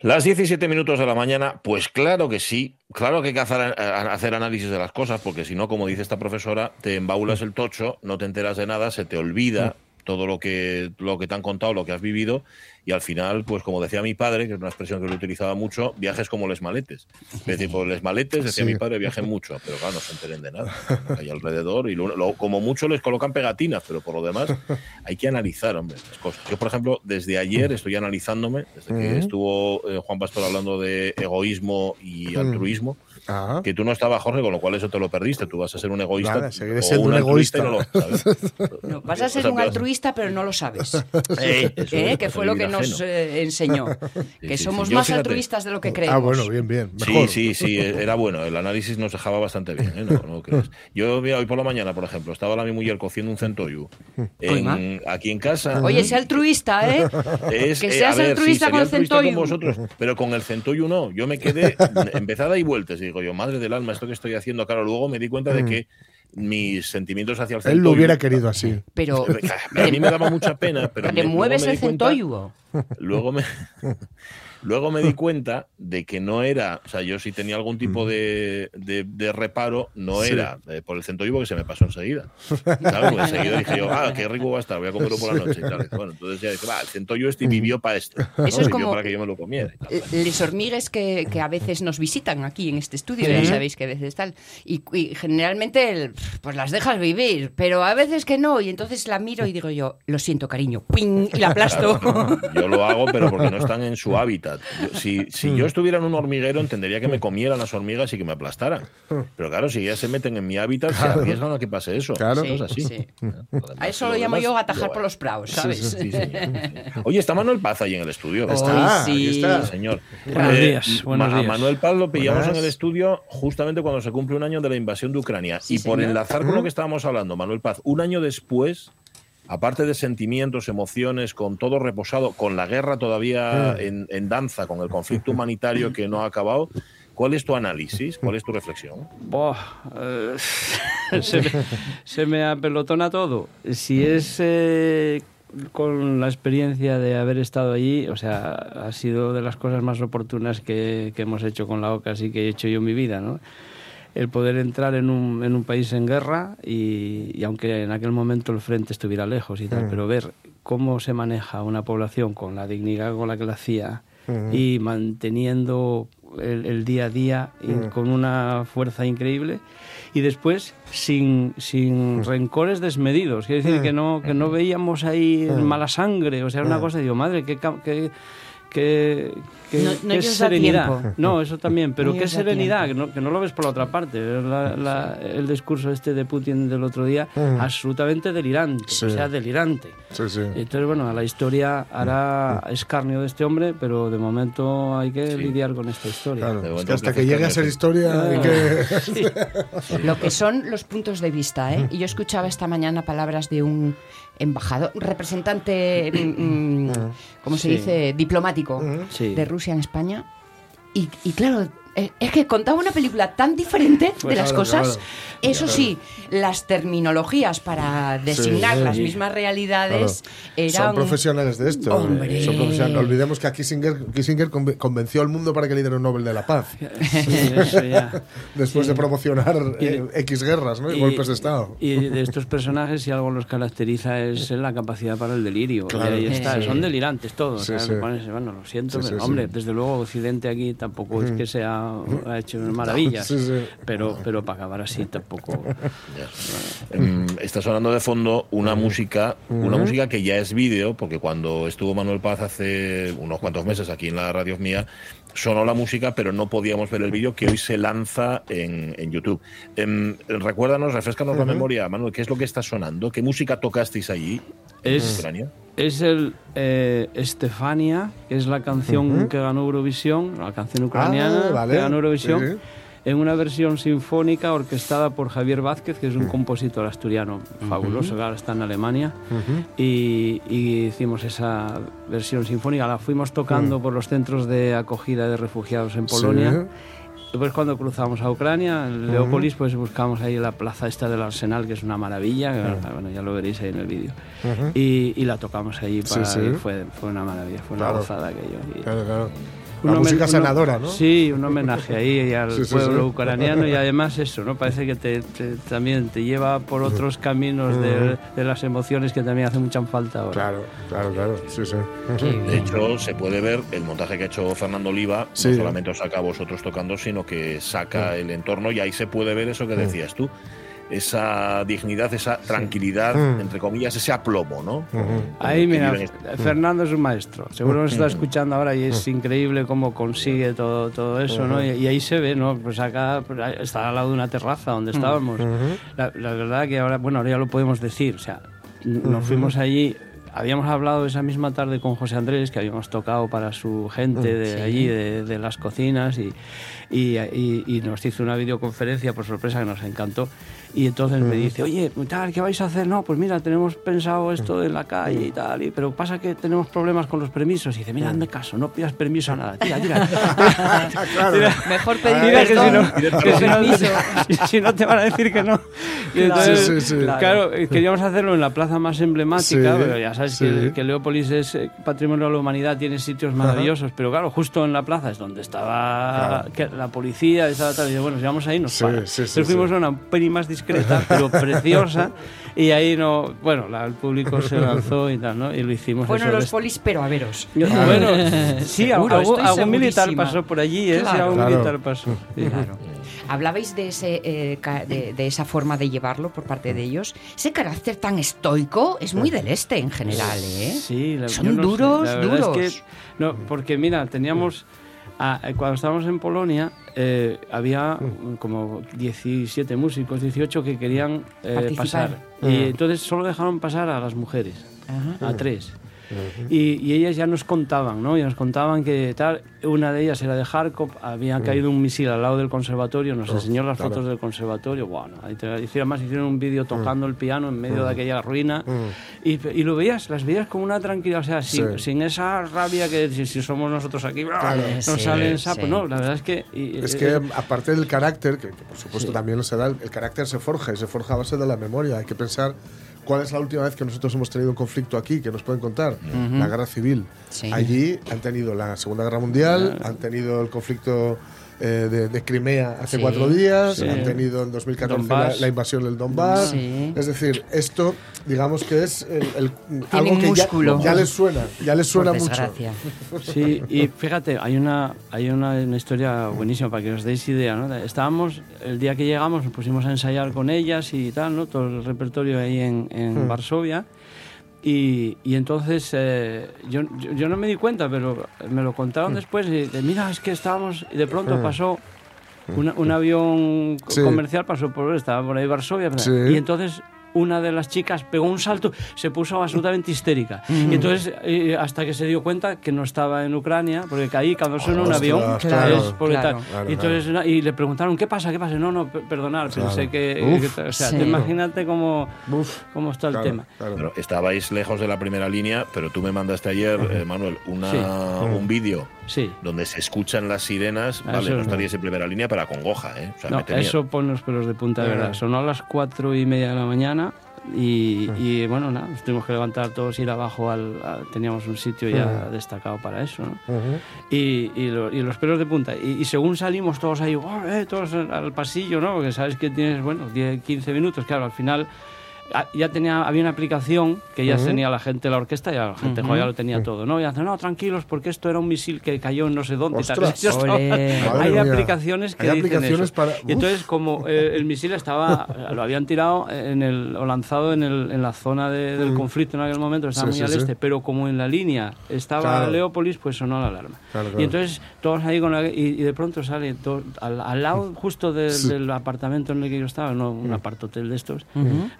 Las 17 minutos de la mañana, pues claro que sí, claro que hay que hacer, hacer, análisis de las cosas, porque si no, como dice esta profesora, te embaulas el tocho, no te enteras de nada, se te olvida todo lo que, lo que te han contado, lo que has vivido, y al final, pues como decía mi padre, que es una expresión que lo utilizaba mucho, viajes como les maletes. Es decir, por les maletes, decía mi padre, viajen mucho, pero claro, no se enteren de nada. Hay alrededor, y como mucho les colocan pegatinas, pero por lo demás hay que analizar, hombre, las cosas. Yo, por ejemplo, desde ayer estoy analizándome, desde que estuvo eh, Juan Pastor hablando de egoísmo y altruismo, que tú no estabas, Jorge, con lo cual eso te lo perdiste. Tú vas a ser un egoísta. o un, egoísta. No lo, vas a ser un altruista, pero no lo sabes. ¿Eh? Que fue lo que nos eh, enseñó. que somos más altruistas de lo que creemos. Ah, bueno, bien, bien. Sí, sí, sí, era bueno. El análisis nos dejaba bastante bien. ¿eh? Yo, hoy por la mañana, por ejemplo, estaba la mi mujer cociendo un centoyu aquí en casa. Oye, sea altruista, ¿eh? que seas altruista con el centoyu. pero con el centoyu no. Yo me quedé empezada y vueltas. Digo, yo, madre del alma, esto que estoy haciendo. Claro, luego me di cuenta de mm. que mis sentimientos hacia el centoyu. Él lo hubiera querido así. Pero a mí me daba mucha pena. Pero ¿Le mueves el centoyu? Luego me, Luego me di cuenta de que no era, o sea, yo si tenía algún tipo de, de, reparo, no era eh, por el centro vivo que se me pasó enseguida. ¿sabes? Porque enseguida dije yo, ah, qué rico va a estar, voy a comerlo por la noche y tal. Bueno, entonces ya dije, va, el centro este vivió para esto. Eso es como para que yo me lo comiera. Les hormigues que, que, a veces nos visitan aquí en este estudio, ya sabéis que a veces tal. Y, generalmente, pues las dejas vivir, pero a veces que no. Y entonces la miro y digo yo, lo siento, cariño, ¡ping! y la aplasto. yo lo hago, pero porque no están en su hábitat si, si yo estuviera en un hormiguero, entendería que me comieran las hormigas y que me aplastaran. Pero claro, si ya se meten en mi hábitat, se arriesgan a que pase eso. Claro. es así. A eso lo llamo yo atajar por los praos, ¿sabes? Oye, está Manuel Paz ahí en el estudio. Está, sí. está. señor. Buenos eh, días. Buenos días. A Manuel Paz lo pillamos en el estudio justamente cuando se cumple un año de la invasión de Ucrania. y por enlazar con lo que estábamos hablando, Manuel Paz, un año después aparte de sentimientos, emociones, con todo reposado, con la guerra todavía mm. en, danza, con el conflicto humanitario que no ha acabado, ¿cuál es tu análisis? ¿Cuál es tu reflexión? Eh, se, me, apelotona todo. Si es eh, con la experiencia de haber estado allí, o sea, ha sido de las cosas más oportunas que, que hemos hecho con la OCA, así que he hecho yo en mi vida, ¿no? El poder entrar en un, en un país en guerra y, aunque en aquel momento el frente estuviera lejos y tal, mm. pero ver cómo se maneja una población con la dignidad con la que la hacía mm. y manteniendo el, día a día mm. con una fuerza increíble y después sin, sin rencores desmedidos. Quiere decir que no, que no veíamos ahí mala sangre, o sea, una cosa, digo, madre, qué, qué, qué, qué, serenidad. No, eso también, pero qué serenidad, que no, que no, lo ves por la otra parte. el discurso este de Putin del otro día, absolutamente delirante, o sea, delirante. Entonces, bueno, la historia hará escarnio de este hombre, pero de momento hay que lidiar con esta historia. hasta que llegue a ser historia hay que... Lo que son los puntos de vista, ¿eh? Y yo escuchaba esta mañana palabras de un embajador, representante, mm, mm, ¿cómo se dice? Diplomático de Rusia en España. Y, y claro, es que contaba una película tan diferente de las cosas. Eso sí, las terminologías para designar las mismas realidades eran... Son profesionales de esto. Son profesionales. No olvidemos que a Kissinger, Kissinger convenció al mundo para que le diera un Nobel de la Paz. Después de promocionar eh, X guerras ¿no? y, golpes de Estado. Y de estos personajes, si algo los caracteriza es la capacidad para el delirio. ahí está. Son delirantes todos. bueno, lo siento, pero hombre, desde luego Occidente aquí tampoco es que sea ha hecho maravillas, pero pero para acabar así tampoco. Em, está sonando de fondo una música, una música que ya es vídeo, porque cuando estuvo Manuel Paz hace unos cuantos meses aquí en la radio mía, sonó la música, pero no podíamos ver el vídeo que hoy se lanza en, en YouTube. Em, recuérdanos, refrescanos la memoria, Manuel, ¿qué es lo que está sonando? ¿Qué música tocasteis allí es, en Ucrania? Es el eh, Estefania, que es la canción que ganó Eurovisión, la canción ucraniana ah, que ganó Eurovisión en una versión sinfónica orquestada por Javier Vázquez, que es un mm. compositor asturiano fabuloso, que ahora está en Alemania, y, hicimos esa versión sinfónica, la fuimos tocando mm. por los centros de acogida de refugiados en Polonia. Después cuando cruzamos a Ucrania, en Leópolis, pues buscamos ahí la plaza esta del Arsenal, que es una maravilla, bueno, ya lo veréis ahí en el vídeo. y, la tocamos ahí, para, Fue, fue una maravilla, fue una gozada aquello. Claro, claro. La música sanadora, ¿no? Sí, un homenaje ahí al pueblo ucraniano y además eso, ¿no? Parece que te, también te lleva por otros caminos de, de, las emociones que también hacen mucha falta ahora. Claro, claro, claro. Sí, sí. De hecho, se puede ver el montaje que ha hecho Fernando Oliva, no solamente os saca a vosotros tocando, sino que saca el entorno y ahí se puede ver eso que decías tú esa dignidad, esa tranquilidad, mm. entre comillas, ese aplomo, ¿no? Ahí, mira, este Fernando es un maestro. Seguro nos está escuchando ahora y es increíble cómo consigue todo, todo eso, ¿no? Y, ahí se ve, ¿no? Pues acá pues, está al lado de una terraza donde estábamos. la, verdad que ahora, bueno, ahora ya lo podemos decir, o sea, nos fuimos allí habíamos hablado esa misma tarde con José Andrés, que habíamos tocado para su gente de allí, de, de, las cocinas, y, y, y, nos hizo una videoconferencia por sorpresa que nos encantó. Y entonces me dice, oye, tal, ¿qué vais a hacer? No, pues mira, tenemos pensado esto en la calle y tal, y, pero pasa que tenemos problemas con los permisos. Y dice, mira, hazme caso, no pidas permiso a nada, tira, tira. Mejor pedir que, si no, que si, no, te van a decir que no. entonces, claro. queríamos hacerlo en la plaza más emblemática, pero ya sabes que, que, Leópolis es eh, patrimonio de la humanidad, tiene sitios maravillosos, pero claro, justo en la plaza es donde estaba la policía, estaba tal, y bueno, si vamos ahí nos para. Entonces fuimos a una peli más discreta, pero preciosa. Y ahí no, bueno, el público se lanzó y tal, ¿no? Y lo hicimos. Bueno, los polis, pero a veros. bueno, sí, algún, militar pasó por allí, ¿eh? Claro. algún militar pasó. Claro. Hablabais de, ese, eh, de, esa forma de llevarlo por parte de ellos. Ese carácter tan estoico es muy del este en general, ¿eh? Sí, son duros, duros. Es que, no, porque mira, teníamos Ah, eh, cuando estábamos en Polonia eh, había mm. como 17 músicos, 18 que querían eh, pasar. Y mm. entonces solo dejaron pasar a las mujeres, a tres y, ellas ya nos contaban, ¿no? Y nos contaban que tal, una de ellas era de Kharkov, había caído un misil al lado del conservatorio, nos enseñó las fotos del conservatorio, bueno, hicieron más, hicieron un vídeo tocando el piano en medio de aquella ruina y, y, lo veías, las veías con una tranquilidad, o sea, sin, sin esa rabia que si, si somos nosotros aquí, nos salen sapos, no, la verdad es que... es que aparte del carácter, que, por supuesto también se da, el carácter se forja y se forja a base de la memoria, hay que pensar ¿Cuál es la última vez que nosotros hemos tenido un conflicto aquí que nos pueden contar? La guerra civil. Allí han tenido la Segunda Guerra Mundial, han tenido el conflicto eh, de, Crimea hace cuatro días, han tenido en 2014 la, invasión del Donbass. Es decir, esto, digamos que es el, algo que ya, les suena, ya les suena mucho. Sí, y fíjate, hay una, hay una, historia buenísima para que os deis idea. ¿no? Estábamos, el día que llegamos, nos pusimos a ensayar con ellas y tal, ¿no? todo el repertorio ahí en, en hmm. Varsovia. Y, y entonces eh, yo, yo, no me di cuenta, pero me lo contaron mm. después. Y de, mira, es que estábamos. Y de pronto mm. pasó un, un avión comercial, pasó por. Estaba por ahí Varsovia. Y entonces una de las chicas pegó un salto, se puso absolutamente histérica. Y entonces, eh, hasta que se dio cuenta que no estaba en Ucrania, porque caí cuando suena un avión, claro, claro, y, entonces, y le preguntaron, ¿qué pasa? ¿Qué pasa? No, no, perdonar, pensé que... o sea, imagínate cómo, cómo está el tema. Pero estabais lejos de la primera línea, pero tú me mandaste ayer, eh, Manuel, una, un vídeo sí. donde se escuchan las sirenas, vale, no estaríais en primera línea, pero congoja, ¿eh? no, eso pone los pelos de punta, de verdad. Sonó a las cuatro y media de la mañana y, bueno, nada, nos tuvimos que levantar todos, ir abajo, al, teníamos un sitio ya destacado para eso, ¿no? y, y, los pelos de punta. Y, según salimos todos ahí, eh, todos al pasillo, ¿no? Porque sabes que tienes, bueno, 10, 15 minutos, claro, al final Ah, ya tenía, había una aplicación que ya tenía la gente, la orquesta, ya la gente ya lo tenía todo, ¿no? Y hacen, no, tranquilos, porque esto era un misil que cayó en no sé dónde. Hay aplicaciones que ¿Hay dicen aplicaciones Para... Y entonces, como eh, el misil estaba, lo habían tirado en el, o lanzado en, el, en la zona del conflicto en aquel momento, estaba muy al este, pero como en la línea estaba Leópolis, pues sonó la alarma. Y entonces, todos ahí con la, y, de pronto sale al, lado justo del apartamento en el que yo estaba, no, un apartotel de estos,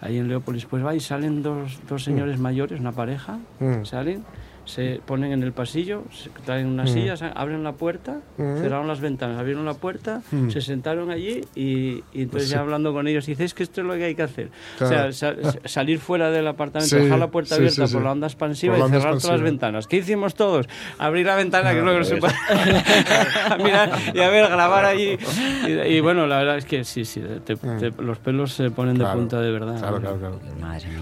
ahí en Leópolis, pues va y salen dos, dos señores mayores, una pareja, mm. salen se ponen en el pasillo, se traen unas mm. sillas, abren la puerta, mm. cerraron las ventanas, abrieron la puerta, mm. se sentaron allí y, entonces ya hablando con ellos, dices que esto es lo que hay que hacer. O sea, salir fuera del apartamento, dejar la puerta abierta por la onda expansiva y cerrar todas las ventanas. ¿Qué hicimos todos? Abrir la ventana, que es lo que no se puede. mirar y a ver, grabar allí. Y, bueno, la verdad es que sí, sí, los pelos se ponen de punta de verdad. Claro, claro, claro.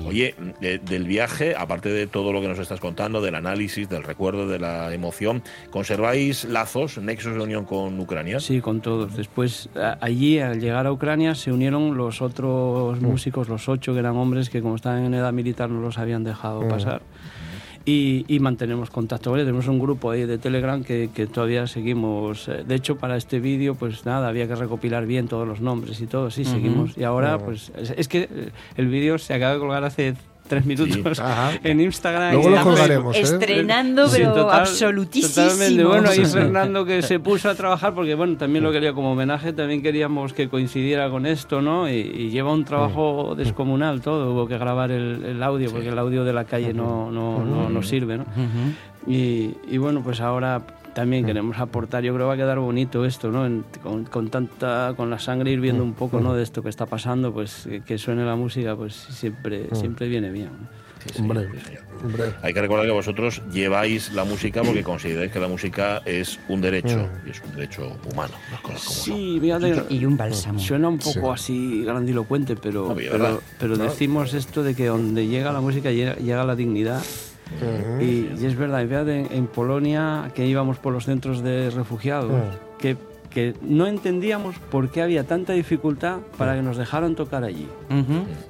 Oye, del viaje, aparte de todo lo que nos estás contando, del análisis, análisis, del recuerdo, de la emoción. ¿Conserváis lazos, nexos de unión con Ucrania? Sí, con todos. Después, allí, al llegar a Ucrania, se unieron los otros mm. músicos, los ocho que eran hombres que como estaban en edad militar no los habían dejado mm. pasar. Y, mantenemos contacto. Tenemos un grupo ahí de Telegram que, que todavía seguimos. Eh, de hecho, para este vídeo, pues nada, había que recopilar bien todos los nombres y todo. Sí, seguimos. Y ahora, pues es, que el vídeo se acaba de colgar hace tres minutos en Instagram. Luego lo colgaremos, ¿eh? Estrenando, pero absolutísimo. Totalmente. Bueno, y Fernando que se puso a trabajar, porque bueno, también lo quería como homenaje, también queríamos que coincidiera con esto, ¿no? Y, lleva un trabajo descomunal todo. Hubo que grabar el, audio, porque el audio de la calle no, no, no, no sirve, ¿no? y, y bueno, pues ahora también mm. queremos aportar. Yo creo que va a quedar bonito esto, ¿no? con, tanta, con la sangre hirviendo mm. un poco, ¿no? Mm. De esto que está pasando, pues que suene la música, pues siempre, siempre viene bien. hombre, Hay que recordar que vosotros lleváis la música porque consideráis que la música es un derecho y es un derecho humano. sí, y un bálsamo. Suena un poco así grandilocuente, pero, pero, decimos esto de que donde llega la música llega la dignidad y, es verdad, en, en, Polonia que íbamos por los centros de refugiados, que que no entendíamos por qué había tanta dificultad para que nos dejaran tocar allí.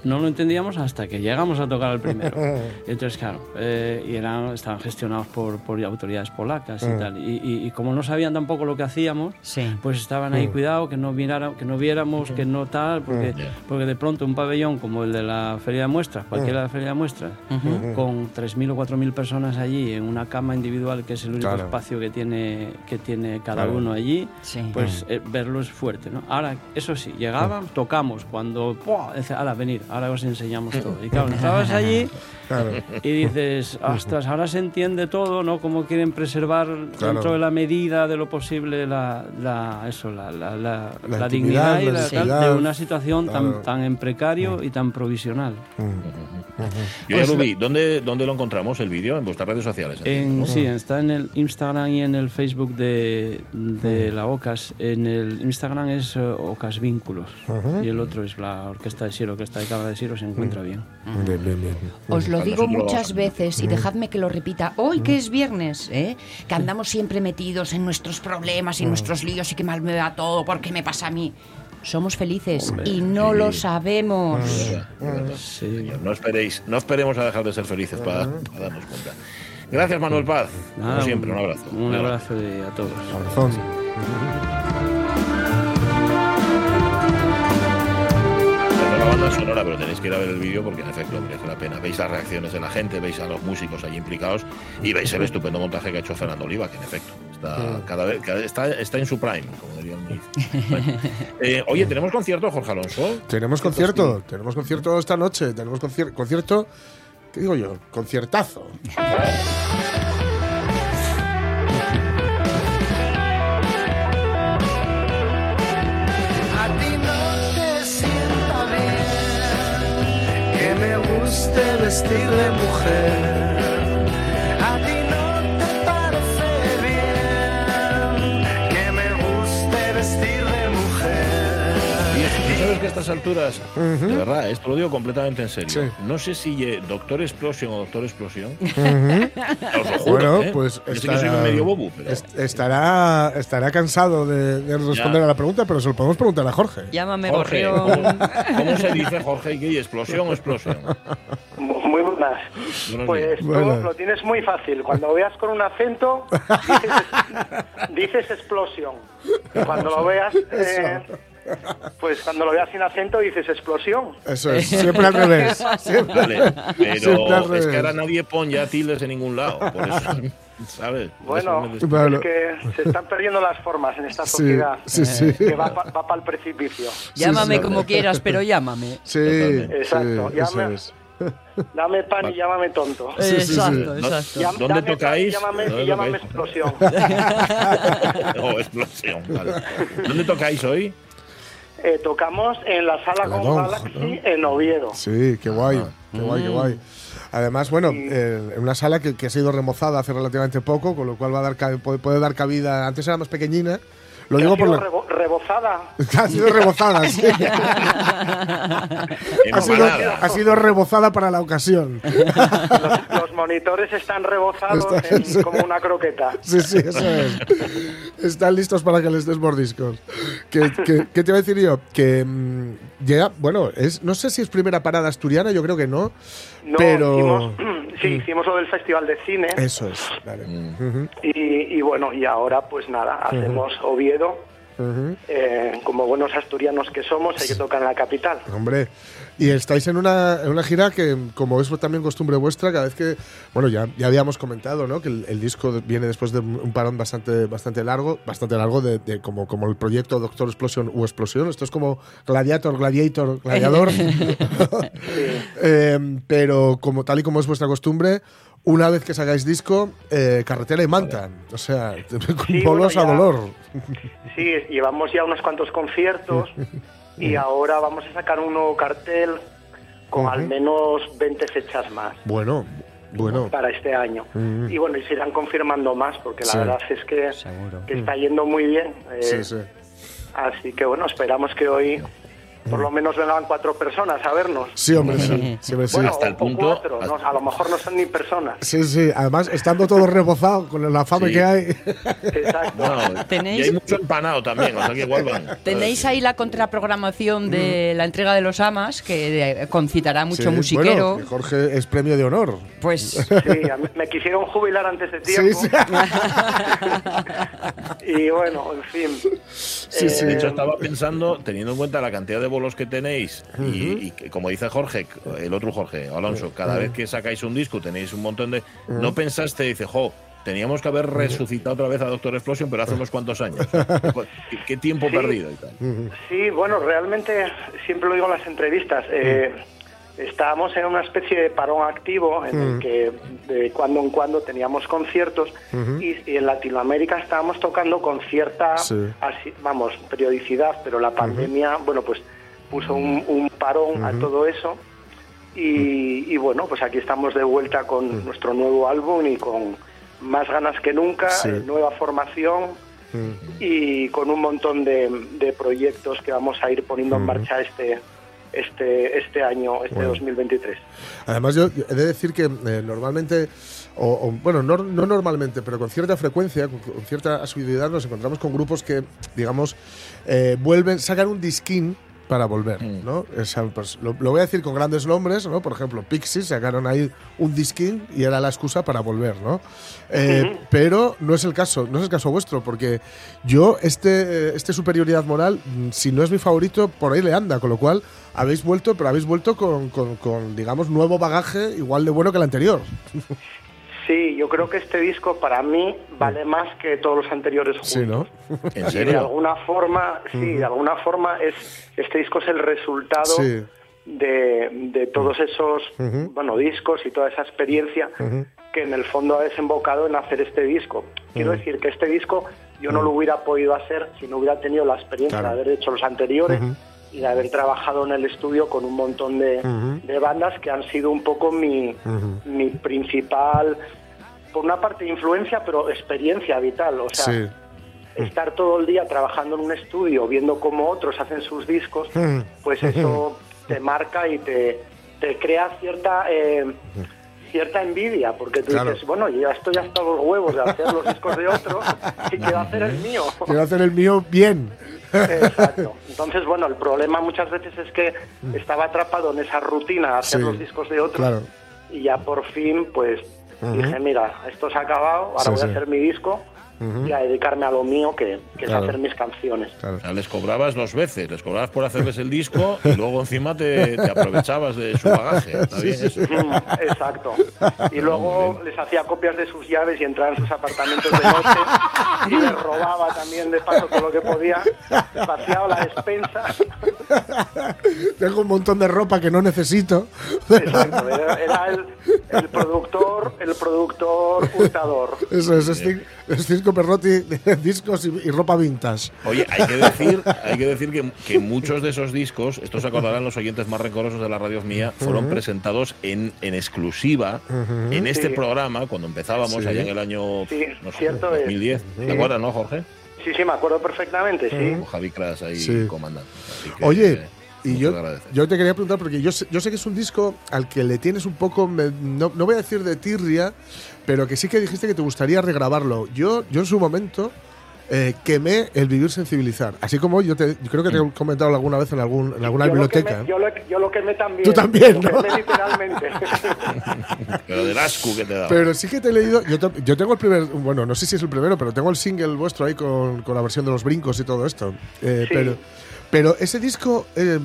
No lo entendíamos hasta que llegamos a tocar al primero. Entonces, claro, eh, y eran, estaban gestionados por, por autoridades polacas y tal. Y, como no sabían tampoco lo que hacíamos, pues estaban ahí, cuidado, que no, que no viéramos, que no tal, porque, porque de pronto un pabellón como el de la Feria de Muestras, cualquiera de la Feria de Muestras, con 3.000 o 4.000 personas allí, en una cama individual, que es el único espacio que tiene, que tiene cada uno allí, pues eh, verlo es fuerte, ¿no? Ahora, eso sí, llegaban, tocamos, cuando. Dice, ahora, venir, ahora os enseñamos todo. Y claro, estabas allí y dices, ostras, ahora se entiende todo, ¿no? Cómo quieren preservar dentro de la medida de lo posible la, la eso, la, la, la, dignidad y la, de una situación tan, tan en precario y tan provisional. Y oye, pues Rubí, ¿dónde, ¿dónde lo encontramos el vídeo? En vuestras redes sociales. En, sí, está en el Instagram y en el Facebook de, de la OCAS. En el Instagram es eh, Ocas Vínculos y el otro es la Orquesta de Siro, Orquesta de Cabra de Siro, se encuentra bien. Bien, bien, bien. Os lo digo muchas veces y dejadme que lo repita. Hoy que es viernes, ¿eh? que andamos siempre metidos en nuestros problemas y nuestros líos y que mal me va todo, porque me pasa a mí? somos felices y no lo sabemos. no esperéis, no esperemos a dejar de ser felices para, darnos cuenta. Gracias Manuel Paz. Como siempre, un abrazo. Un abrazo a todos. La banda sonora, pero tenéis que ir a ver el vídeo porque en efecto merece la pena. Veis las reacciones de la gente, veis a los músicos allí implicados y veis el estupendo montaje que ha hecho Fernando Oliva, que en efecto está cada vez está, está en su prime, como diría eh, oye, ¿tenemos concierto, Jorge Alonso? Tenemos concierto, tenemos concierto esta noche, tenemos concierto, ¿qué digo yo? Conciertazo. guste vestir de que a estas alturas, de verdad, esto lo digo completamente en serio. No sé si Doctor Explosion o Doctor Explosión. Os lo juro, bueno, ¿eh? pues estará, medio bobo, pero... estará, estará cansado de, responder a la pregunta, pero se lo podemos preguntar a Jorge. Llámame Jorge. ¿cómo, se dice Jorge ¿Qué? explosión o explosión? Muy buenas. pues lo tienes muy fácil. Cuando veas con un acento, dices, explosión. cuando lo veas. Eh, pues cuando lo veas sin acento dices explosión. Eso es, siempre al revés. Vale, pero es que ahora nadie pone ya tildes en ningún lado. Por eso, ¿sabes? Bueno, es que se están perdiendo las formas en esta sociedad sí, sí, que va, para el precipicio. Llámame como quieras, pero llámame. Sí, exacto. Llámame, Dame pan y llámame tonto. exacto, exacto. ¿Dónde tocáis? Llámame, llámame explosión. oh, explosión, vale. ¿Dónde tocáis hoy? Eh, tocamos en la sala con Galaxy en Oviedo. Sí, qué guay, qué guay, qué guay. Además, bueno, en una sala que, que, ha sido remozada hace relativamente poco, con lo cual va a dar puede, puede dar cabida. Antes era más pequeñina, lo digo por la... rebozada. ha sido rebozada, sí. ha, sido, ha, sido, rebozada para la ocasión. Los, monitores están rebozados como una croqueta. Sí, sí, eso es. están listos para que les des mordiscos. ¿Qué, qué, te iba a decir yo? Que mm, llega, bueno, es, no sé si es primera parada asturiana, yo creo que no. No, pero... sí, hicimos lo del Festival de Cine. Eso es, vale. y, y, bueno, y ahora pues nada, hacemos Oviedo eh, como buenos asturianos que somos, hay que tocar en la capital. Hombre, y estáis en una, en una gira que, como es también costumbre vuestra, cada vez que, bueno, ya, ya habíamos comentado, ¿no? Que el, disco viene después de un parón bastante, bastante largo, bastante largo de, como, como el proyecto Doctor Explosion u Explosión. Esto es como Gladiator, Gladiator, Gladiador. Eh, pero como tal y como es vuestra costumbre, una vez que sacáis disco, eh, carretera y manta. O sea, con polos a dolor. Sí, llevamos ya unos cuantos conciertos y ahora vamos a sacar un nuevo cartel con al menos 20 fechas más. Bueno, bueno. Para este año. Y bueno, y se irán confirmando más porque la verdad es que, está yendo muy bien. sí, eh, sí. Así que bueno, esperamos que hoy por lo menos vengan cuatro personas a vernos. Sí, hombre, sí. sí, bueno, hasta el punto. Cuatro, a lo mejor no son ni personas. Sí, sí. Además, estando todo rebozado con la fama que hay. Exacto. ¿Tenéis? Y hay mucho empanado también, o sea que igual van. Tenéis ahí la contraprogramación de la entrega de los AMAS, que concitará mucho musiquero. Bueno, Jorge es premio de honor. Pues. Sí, me quisieron jubilar antes de tiempo. Sí, y bueno, en fin. Sí, sí. De hecho, estaba pensando, teniendo en cuenta la cantidad de los que tenéis y, como dice Jorge, el otro Jorge, Alonso, cada vez que sacáis un disco tenéis un montón de... ¿No pensaste, dice, jo, teníamos que haber resucitado otra vez a Doctor Explosion, pero hace unos cuantos años. ¿Qué, tiempo perdido y tal? Sí, bueno, realmente siempre lo digo en las entrevistas. Eh, estábamos en una especie de parón activo en el que de cuando en cuando teníamos conciertos y, en Latinoamérica estábamos tocando con cierta, vamos, periodicidad, pero la pandemia, bueno, pues puso un, parón a todo eso. Y, bueno, pues aquí estamos de vuelta con nuestro nuevo álbum y con más ganas que nunca, nueva formación y con un montón de, proyectos que vamos a ir poniendo en marcha este, este, este año, este 2023. Además, yo he de decir que eh, normalmente, o, bueno, no, no, normalmente, pero con cierta frecuencia, con, cierta asiduidad, nos encontramos con grupos que, digamos, eh, vuelven, sacan un disquín para volver, mm. ¿no? Pues, lo, voy a decir con grandes nombres, ¿no? Por ejemplo, Pixies sacaron ahí un disquín y era la excusa para volver, ¿no? Eh, pero no es el caso, no es el caso vuestro, porque yo este, este superioridad moral, mm, si no es mi favorito, por ahí le anda, con lo cual habéis vuelto, pero habéis vuelto con, con, con digamos, nuevo bagaje igual de bueno que el anterior. Sí, yo creo que este disco para mí vale más que todos los anteriores juntos. Sí, ¿no? ¿En serio? de alguna forma, sí, de alguna forma es este disco es el resultado de, de, todos esos bueno discos y toda esa experiencia que en el fondo ha desembocado en hacer este disco. Quiero decir que este disco yo no lo hubiera podido hacer si no hubiera tenido la experiencia de haber hecho los anteriores y de haber trabajado en el estudio con un montón de, bandas que han sido un poco mi, mi, principal, por una parte influencia, pero experiencia vital. O sea, estar todo el día trabajando en un estudio, viendo cómo otros hacen sus discos, pues eso te marca y te, te crea cierta... Eh, cierta envidia, porque tú dices, bueno, yo ya estoy hasta los huevos de hacer los discos de otros y quiero hacer el mío. Quiero hacer el mío bien. Exacto. Entonces, bueno, el problema muchas veces es que estaba atrapado en esa rutina de hacer los discos de otros y ya por fin, pues, dije, mira, esto se ha acabado, ahora voy a hacer mi disco y a dedicarme a lo mío, que, es hacer mis canciones. les cobrabas dos veces, les cobrabas por hacerles el disco y luego encima te, aprovechabas de su bagaje. Mm, exacto. Y luego les hacía copias de sus llaves y entraba en sus apartamentos de noche y les robaba también de paso todo lo que podía, vaciaba la despensa. Tengo un montón de ropa que no necesito. Exacto, era, el, productor, el productor hurtador. Eso es, es, Perrotti, discos y, ropa vintage. Oye, hay que decir, hay que, decir que, muchos de esos discos, estos se acordarán los oyentes más rencorosos de la radio mía, fueron presentados en, en exclusiva en este programa cuando empezábamos allá en el año sí, 2010. ¿Te acuerdas, no, Jorge? Sí, sí, me acuerdo perfectamente, sí. Javi Cras ahí comandando. Oye, Y yo, yo te quería preguntar, porque yo sé, yo sé que es un disco al que le tienes un poco, no, no voy a decir de tirria, pero que sí que dijiste que te gustaría regrabarlo. Yo, yo en su momento eh, quemé el vivir sin civilizar. Así como yo, te, creo que te he comentado alguna vez en, algún, en alguna biblioteca. yo, lo, yo, lo, quemé también. Tú también, ¿no? literalmente. pero del asco que te da. Pero sí que te he leído. Yo, yo, tengo el primer. Bueno, no sé si es el primero, pero tengo el single vuestro ahí con, con la versión de los brincos y todo esto. Eh, pero, pero ese disco, eh,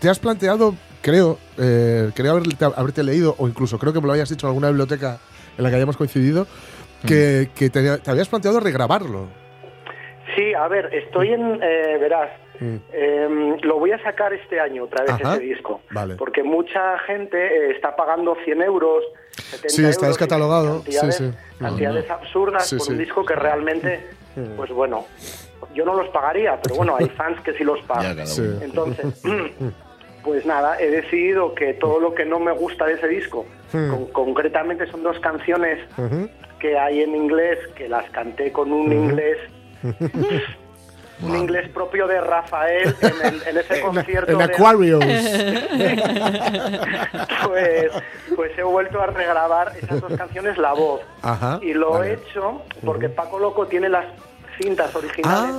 te has planteado, creo, eh, creo haberte, haberte leído, o incluso creo que me lo hayas dicho en alguna biblioteca en la que hayamos coincidido, que, que te, te habías planteado regrabarlo. Sí, a ver, estoy en, eh, verás, mm. em, lo voy a sacar este año otra vez ese disco, vale. porque mucha gente eh, está pagando 100 euros, 70 sí, está euros, descatalogado, cantidades, sí, sí. cantidades absurdas por un disco que realmente, pues bueno, yo no los pagaría, pero bueno, hay fans que sí los pagan. Entonces, pues nada, he decidido que todo lo que no me gusta de ese disco, con, concretamente son dos canciones que hay en inglés, que las canté con un inglés un inglés propio de Rafael en, ese concierto. En, Aquarius. pues, pues he vuelto a regrabar esas dos canciones la voz. y lo he hecho porque Paco Loco tiene las cintas originales.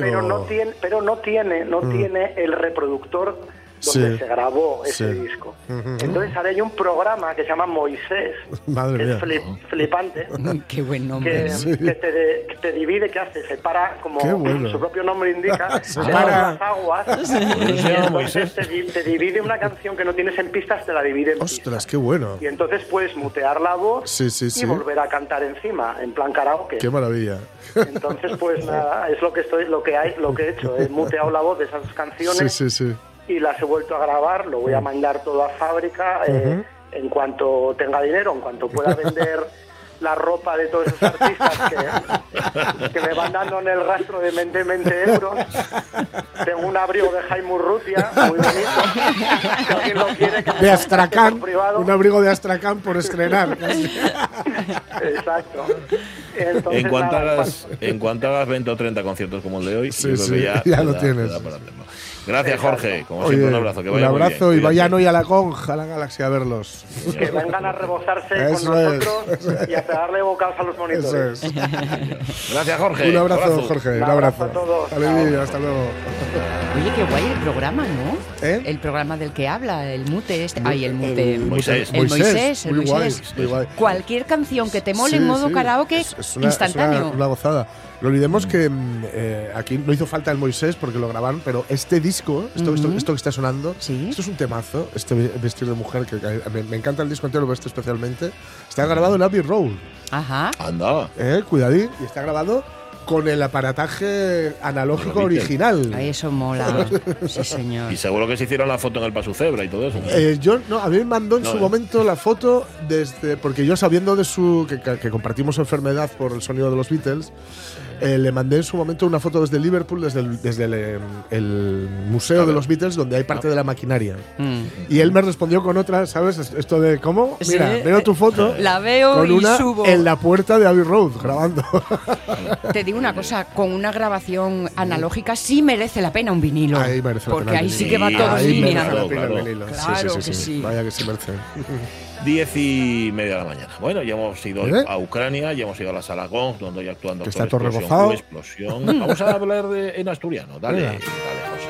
Pero no tiene, pero no tiene, no mm. tiene el reproductor donde se grabó ese disco. Entonces haré yo un programa que se llama Moisés, que es flipante. Qué buen nombre. Que, te, divide, ¿qué hace? Separa, como su propio nombre indica, separa las aguas. entonces te, divide una canción que no tienes en pistas, te la divide en Ostras, qué bueno. Y entonces puedes mutear la voz y volver a cantar encima, en plan karaoke. Qué maravilla. Entonces, pues nada, es lo que estoy, lo que hay, lo que he hecho. He muteado la voz de esas canciones. Sí, sí, sí y las he vuelto a grabar, lo voy a mandar todo a fábrica eh, en cuanto tenga dinero, en cuanto pueda vender la ropa de todos esos artistas que, me van dando en el rastro de 20, 20 euros. Tengo un abrigo de Jaime Urrutia, muy bonito. lo quiere, de Astracán, un abrigo de Astracán por estrenar. Exacto. en, cuanto hagas, en cuanto hagas 20 o 30 conciertos como el de hoy, sí, sí, ya, lo tienes. Gracias, Jorge. Como siempre, un abrazo. Que vaya un abrazo y vayan hoy a la Conja, a la Galaxia a verlos. Que vengan a rebozarse con nosotros y a darle bocados a los monitores. Gracias, Jorge. Un abrazo, Jorge. Un abrazo. a todos. hasta luego. Oye, qué guay el programa, ¿no? ¿Eh? El programa del que habla, el mute este. Ay, el mute. El Moisés. El Moisés. El muy Moisés. Guay, muy guay. Cualquier canción que te mole en modo karaoke, es una, instantáneo. Es una, una gozada. No olvidemos que mm, eh, aquí no hizo falta el Moisés porque lo grabaron, pero este disco, esto, esto, esto, que está sonando, esto es un temazo, este vestir de mujer, que, me, encanta el disco entero, pero este especialmente. Está grabado en Abbey Road. Ajá. Anda. Eh, cuidadín. Y está grabado con el aparataje analógico original. Ahí eso mola. sí, señor. Y seguro que se hicieron la foto en el Paso Cebra y todo eso. Eh, yo, no, a mí me mandó en su momento la foto desde. Porque yo sabiendo de su. Que, que, compartimos enfermedad por el sonido de los Beatles. Eh, le mandé en su momento una foto desde Liverpool, desde el, desde el, Museo de los Beatles, donde hay parte de la maquinaria. Mm. Y él me respondió con otra, ¿sabes? Esto de, ¿cómo? Mira, veo tu foto. La veo con y una subo. En la puerta de Abbey Road, grabando. Te digo una cosa, con una grabación analógica sí merece la pena un vinilo. Ahí merece la porque pena ahí el sí que va todo en línea. Claro, el claro sí, sí, que sí, sí. Vaya que sí merece. Diez y media de la mañana. Bueno, ya hemos ido ¿Eh? a Ucrania, ya hemos ido a la sala Gong, donde hoy actuando está todo explosión, rebozado. explosión. Vamos a hablar de, en asturiano. Dale, dale, José.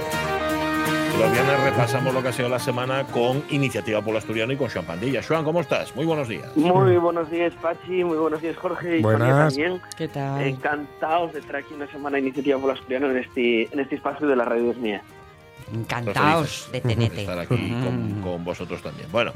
Los viernes repasamos lo que ha sido la semana con Iniciativa por el Asturiano y con Joan Pandilla. Joan, ¿cómo estás? Muy buenos días. Muy buenos días, Pachi. Muy buenos días, Jorge. Y Buenas. También. ¿Qué tal? Encantados de estar aquí una semana de iniciativa por asturiano en este, en este espacio de la radio es mía. Encantados de tenerte. estar aquí con, con vosotros también. Bueno,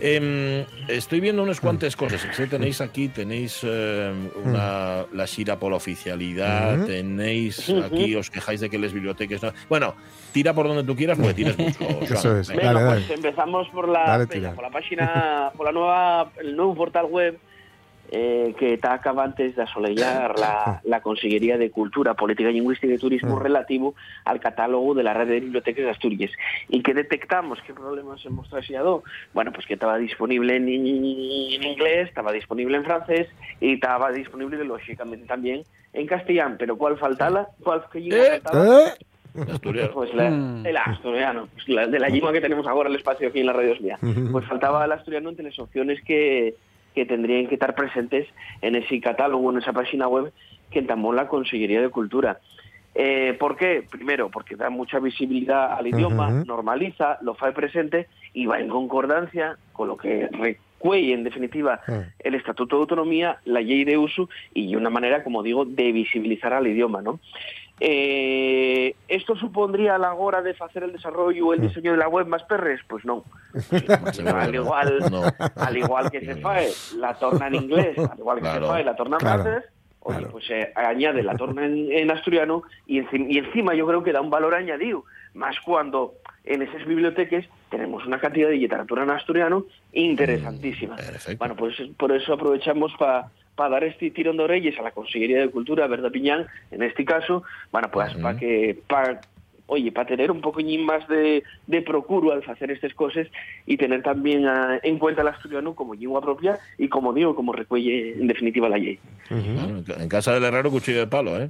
em, estoy viendo unas cuantas cosas. Sí, tenéis aquí, tenéis em, una, la Shira por la oficialidad, Ujú. tenéis aquí, os quejáis de que les bibliotecas no. Bueno, tira por donde tú quieras porque tienes mucho. Eso es. Venga. Dale, pues dale. empezamos por la, Dale, venga, tira. por la página, por la nueva, el nuevo portal web eh, que está acabantes de asolellar la, la Consellería de Cultura, Política Lingüística y Turismo Mm. relativo al catálogo de la red de bibliotecas de Asturias. ¿Y que detectamos? ¿Qué problemas hemos trasladado? Bueno, pues que estaba disponible en, en inglés, estaba disponible en francés y estaba disponible, lógicamente, también en castellano. Pero ¿cuál faltaba? ¿Cuál que Eh, faltaba? ¿Eh? asturiano. Pues la, mm. el asturiano, pues la, de la lengua que tenemos ahora el espacio aquí en la radio mía. Pues faltaba el asturiano entre las opciones que, que tendrían que estar presentes en ese catálogo, en esa página web que entamó la Consellería de Cultura. Eh, ¿Por qué? Primero, porque da mucha visibilidad al idioma, normaliza, lo fae presente y va en concordancia con lo que recuelle, en definitiva, el Estatuto de Autonomía, la ley de uso y una manera, como digo, de visibilizar al idioma, ¿no? Eh, ¿Esto supondría a la hora de hacer el desarrollo o el diseño de la web más perres? Pues no. al, igual, al igual que se fae la torna en inglés, al igual que se fae la torna en francés, Oye, pues se añade la torna en, asturiano y, y, encima yo creo que da un valor añadido, más cuando en esas bibliotecas tenemos una cantidad de literatura en asturiano interesantísima. Mm, bueno, pues por eso aprovechamos para dar este tirón de orejas a la Consellería de Cultura, Verdad Piñán, en este caso, bueno, pues para que para oye, para tener un poquín más de, de procuro al hacer estas cosas y tener también ah, en cuenta el asturiano como lengua propia y como digo, como recuelle en definitiva la ley. en casa del herrero cuchillo de palo, ¿eh?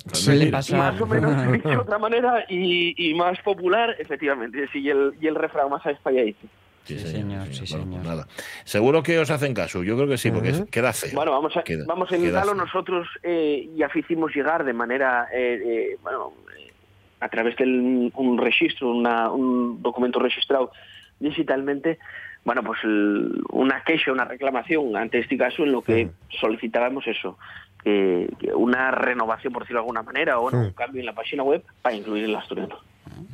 Más o menos dicho de otra manera y, y, más popular, efectivamente, y el, y el refrán más a Sí, señor, sí, señor. Pues nada. Seguro que os hacen caso, yo creo que sí, porque queda feo. Bueno, vamos a, vamos a imitarlo nosotros eh, ya hicimos llegar de manera, eh, eh, bueno, a través de un registro, un documento registrado digitalmente, bueno, pues una queja, una reclamación ante este caso en lo que solicitábamos eso, una renovación, por decirlo de alguna manera, o un cambio en la página web para incluir el asturiano.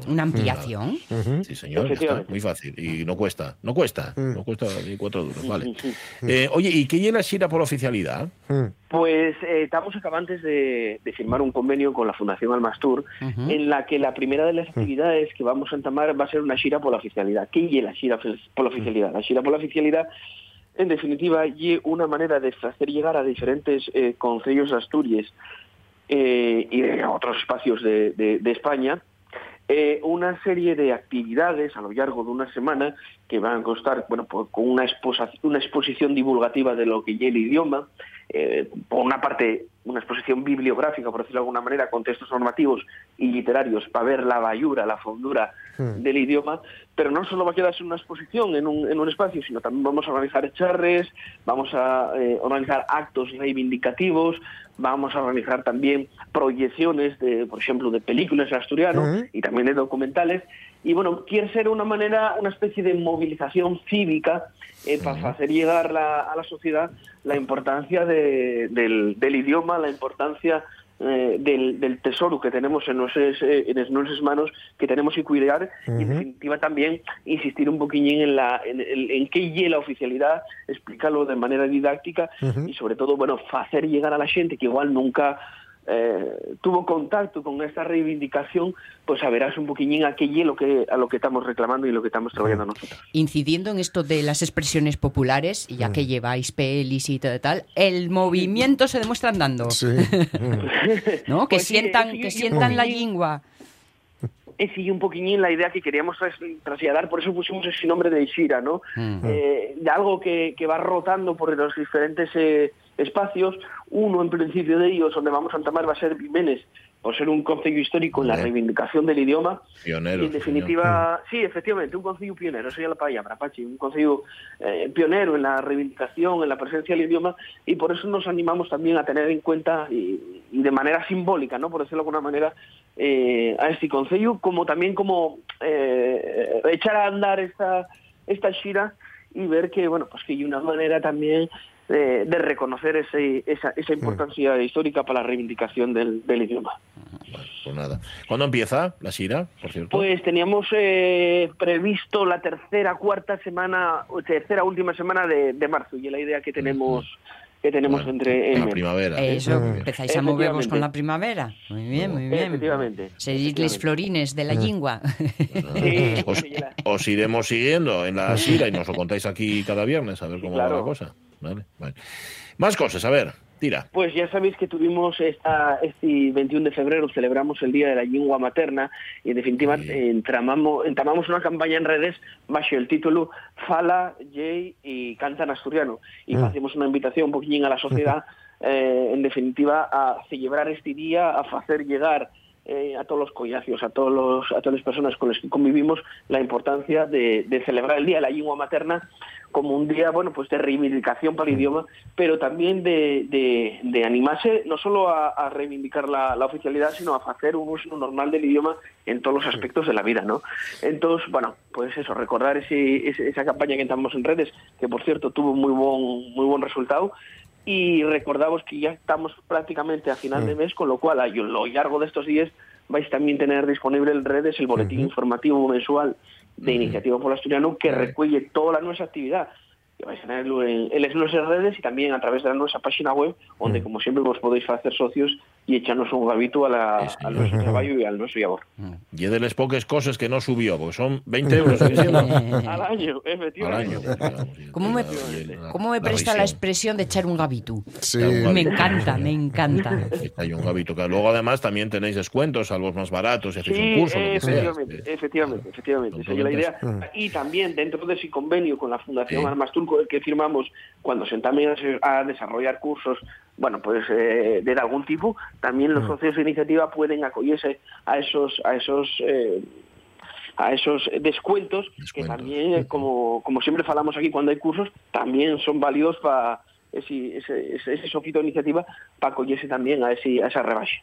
¿Una ampliación? Sí, señor, muy fácil. Y no cuesta, no cuesta, mm. no cuesta ni cuatro duros, vale. Eh, oye, ¿y qué llena Shira por oficialidad? Mm. Pues eh, estamos acabantes de, de, firmar un convenio con la Fundación Almastur, en la que la primera de las mm. actividades que vamos a entamar va a ser una Shira por la oficialidad. ¿Qué llena Shira por la oficialidad? La Shira por la oficialidad en definitiva, y una manera de hacer llegar a diferentes eh, concellos de Asturias eh, y de otros espacios de, de España eh, una serie de actividades a lo largo de una semana que van a constar, bueno, pues, con una, una exposición divulgativa de lo que es el idioma, eh, por una parte una exposición bibliográfica, por decirlo de alguna manera, con textos normativos y literarios para ver la bayura, la fondura hmm. del idioma, pero no solo va a quedarse una exposición en un, en un espacio, sino también vamos a organizar charres, vamos a eh, organizar actos reivindicativos, vamos a organizar también proyecciones, de, por ejemplo, de películas en asturiano hmm. y también de documentales, y bueno, quiere ser una manera, una especie de movilización cívica eh, para hacer llegar a la sociedad la importancia del, idioma, la importancia eh, del, tesoro que tenemos en nuestras, eh, en nuestras manos, que tenemos que cuidar, y en definitiva también insistir un poquillín en, la, en, en, qué y la oficialidad, explicarlo de manera didáctica y sobre todo, bueno, hacer llegar a la gente que igual nunca eh, tuvo contacto con esta reivindicación, pues saberás un poquillín a qué lo que, a lo que estamos reclamando y lo que estamos trabajando nosotros. Incidiendo en esto de las expresiones populares, ya que lleváis pelis y todo tal, el movimiento se demuestra andando. ¿No? Que pues sientan, que sientan la lengua es un poquillín la idea que queríamos trasladar, por eso pusimos ese nombre de Ishira, ¿no? Eh, de algo que, que, va rotando por los diferentes eh, espacios. Uno, en principio de ellos, donde vamos a entamar, va a ser Jiménez, por ser un concello histórico en la reivindicación del idioma. Pionero. Y en definitiva, sí, efectivamente, un concello pionero, eso ya la palabra, Pachi, un concello eh, pionero en la reivindicación, en la presencia del idioma, y por eso nos animamos también a tener en cuenta, y, de manera simbólica, ¿no? por decirlo de alguna manera, eh, a este concello, como también como eh, echar a andar esta, esta shira y ver que, bueno, pues que hay una manera también de, reconocer ese, esa, esa, importancia mm. histórica para la reivindicación del, del idioma. Pues nada. ¿Cuándo empieza la Shira, por cierto? Pues teníamos eh, previsto la tercera, cuarta semana, tercera, última semana de, de marzo, y la idea que tenemos que tenemos entre en la primavera. Eso, empezáis a moveros con la primavera. Muy bien, muy bien. Efectivamente. Seréis les florines de la lingua. os, iremos siguiendo en la Shira y nos lo contáis aquí cada viernes a ver cómo va la cosa. Vale, Más cosas, a ver, tira. Pues ya sabéis que tuvimos esta, este 21 de febrero, celebramos el Día de la Lengua Materna y en definitiva entramamos, entramamos una campaña en redes bajo el título Fala, Jay y Canta en Asturiano. Y mm. hacemos una invitación un poquillín a la sociedad, eh, en definitiva, a celebrar este día, a hacer llegar eh, a todos los collacios, a todos los, a todas las personas con las que convivimos, la importancia de, celebrar el Día de la Lengua Materna como un día, bueno, pues de reivindicación para el idioma, pero también de, de, animarse no solo a, reivindicar la, oficialidad, sino a hacer un uso normal del idioma en todos los aspectos de la vida, ¿no? Entonces, bueno, pues eso, recordar ese, esa campaña que estamos en redes, que por cierto tuvo muy buen, muy buen resultado, y recordamos que ya estamos prácticamente a final de mes, con lo cual a lo largo de estos días vais también tener disponible en redes el boletín informativo mensual de Iniciativa por Asturiano que recuelle toda la nuestra actividad que vais a tenerlo en, en nuestras redes y también a través de nuestra página web, donde, como siempre, vos podéis hacer socios y echarnos un gavito a, la, a nuestro trabajo y al nuestro labor. Y de las pocas cosas que no subió, porque son 20 euros al año, efectivamente. ¿Cómo me, ¿cómo me presta la expresión de echar un gavito? Sí. Me encanta, me encanta. Hay un gavito, que luego además también tenéis descuentos, algo más baratos, y hacéis sí, un curso. Efectivamente, efectivamente, efectivamente. Esa es la idea. Y también dentro de ese convenio con la Fundación Armas Turco que firmamos cuando se también a desarrollar cursos bueno, pues eh, de algún tipo, también los mm. socios de iniciativa pueden acogerse a esos, a esos eh, a esos descuentos, que también, como, como siempre falamos aquí cuando hay cursos, también son válidos para ese, ese, ese, sofito de iniciativa para acogerse también a, ese, a esa rebaja.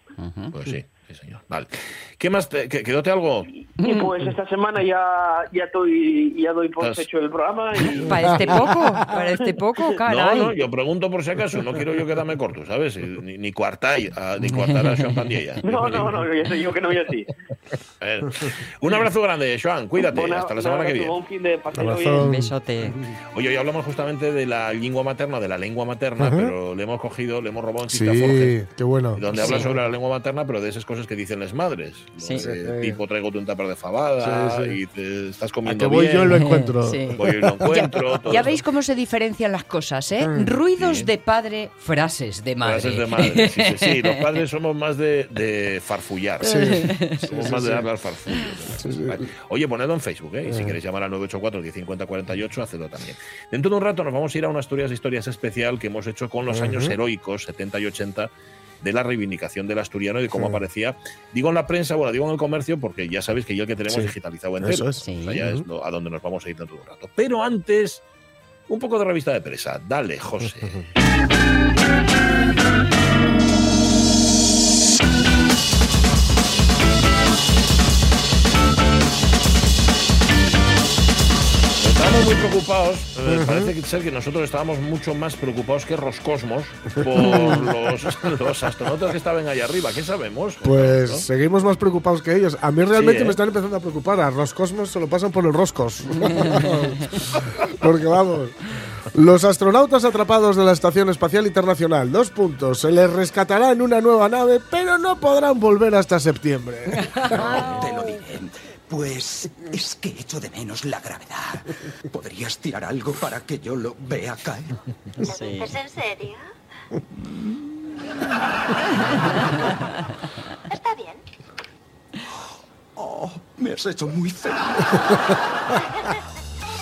Pues sí. Sí, señor. Vale. ¿Qué más? Te, ¿Quedóte algo? Y pues esta semana ya, ya, estoy, ya doy por hecho el programa. Y... ¿Para este poco? ¿Para este poco? Caray. No, no, yo pregunto por si acaso. No quiero yo quedarme corto, ¿sabes? Ni, ni cuartar, ni cuartar a Joan Pandilla. No, no, no, yo, yo que no voy así. Un abrazo grande, Joan. Cuídate. Hasta la semana que viene. Un fin de Un besote. Oye, hoy hablamos justamente de la lengua materna, de la lengua materna, pero le hemos cogido, le hemos robado un Sí, qué bueno. Donde habla sobre la lengua materna, pero de esas cosas que dicen las madres. tipo, traigo un tupper de fabada y te estás comiendo A que voy yo lo encuentro. Voy y lo encuentro. Ya, veis cómo se diferencian las cosas, ¿eh? Mm. Ruidos de padre, frases de madre. Frases de madre, sí, sí, Los padres somos más de, de farfullar. Somos más de al farfullo. Oye, ponedlo en Facebook, ¿eh? Y si queréis llamar al 984 1050 48, hacedlo también. Dentro de un rato nos vamos a ir a una Asturias Historias especial que hemos hecho con los años heroicos, 70 y 80 de la reivindicación del asturiano y de cómo aparecía, digo en la prensa, bueno, digo en el comercio, porque ya sabéis que ya el que tenemos digitalizado entero. Eso es. ya es a donde nos vamos a ir dentro de un rato. Pero antes, un poco de revista de presa. Dale, José. muy preocupados. Eh, parece ser que nosotros estábamos mucho más preocupados que Roscosmos por los, astronautas que estaban ahí arriba. ¿Qué sabemos? Pues seguimos más preocupados que ellos. A mí realmente me ¿eh? están empezando a preocupar. A Roscosmos se lo pasan por los roscos. Porque vamos. Los astronautas atrapados de la Estación Espacial Internacional, dos puntos, se les rescatará en una nueva nave, pero no podrán volver hasta septiembre. Te lo diré. Pues es que echo de menos la gravedad. ¿Podrías tirar algo para que yo lo vea caer? ¿Lo dices en serio? Está bien. Oh, me has hecho muy feliz.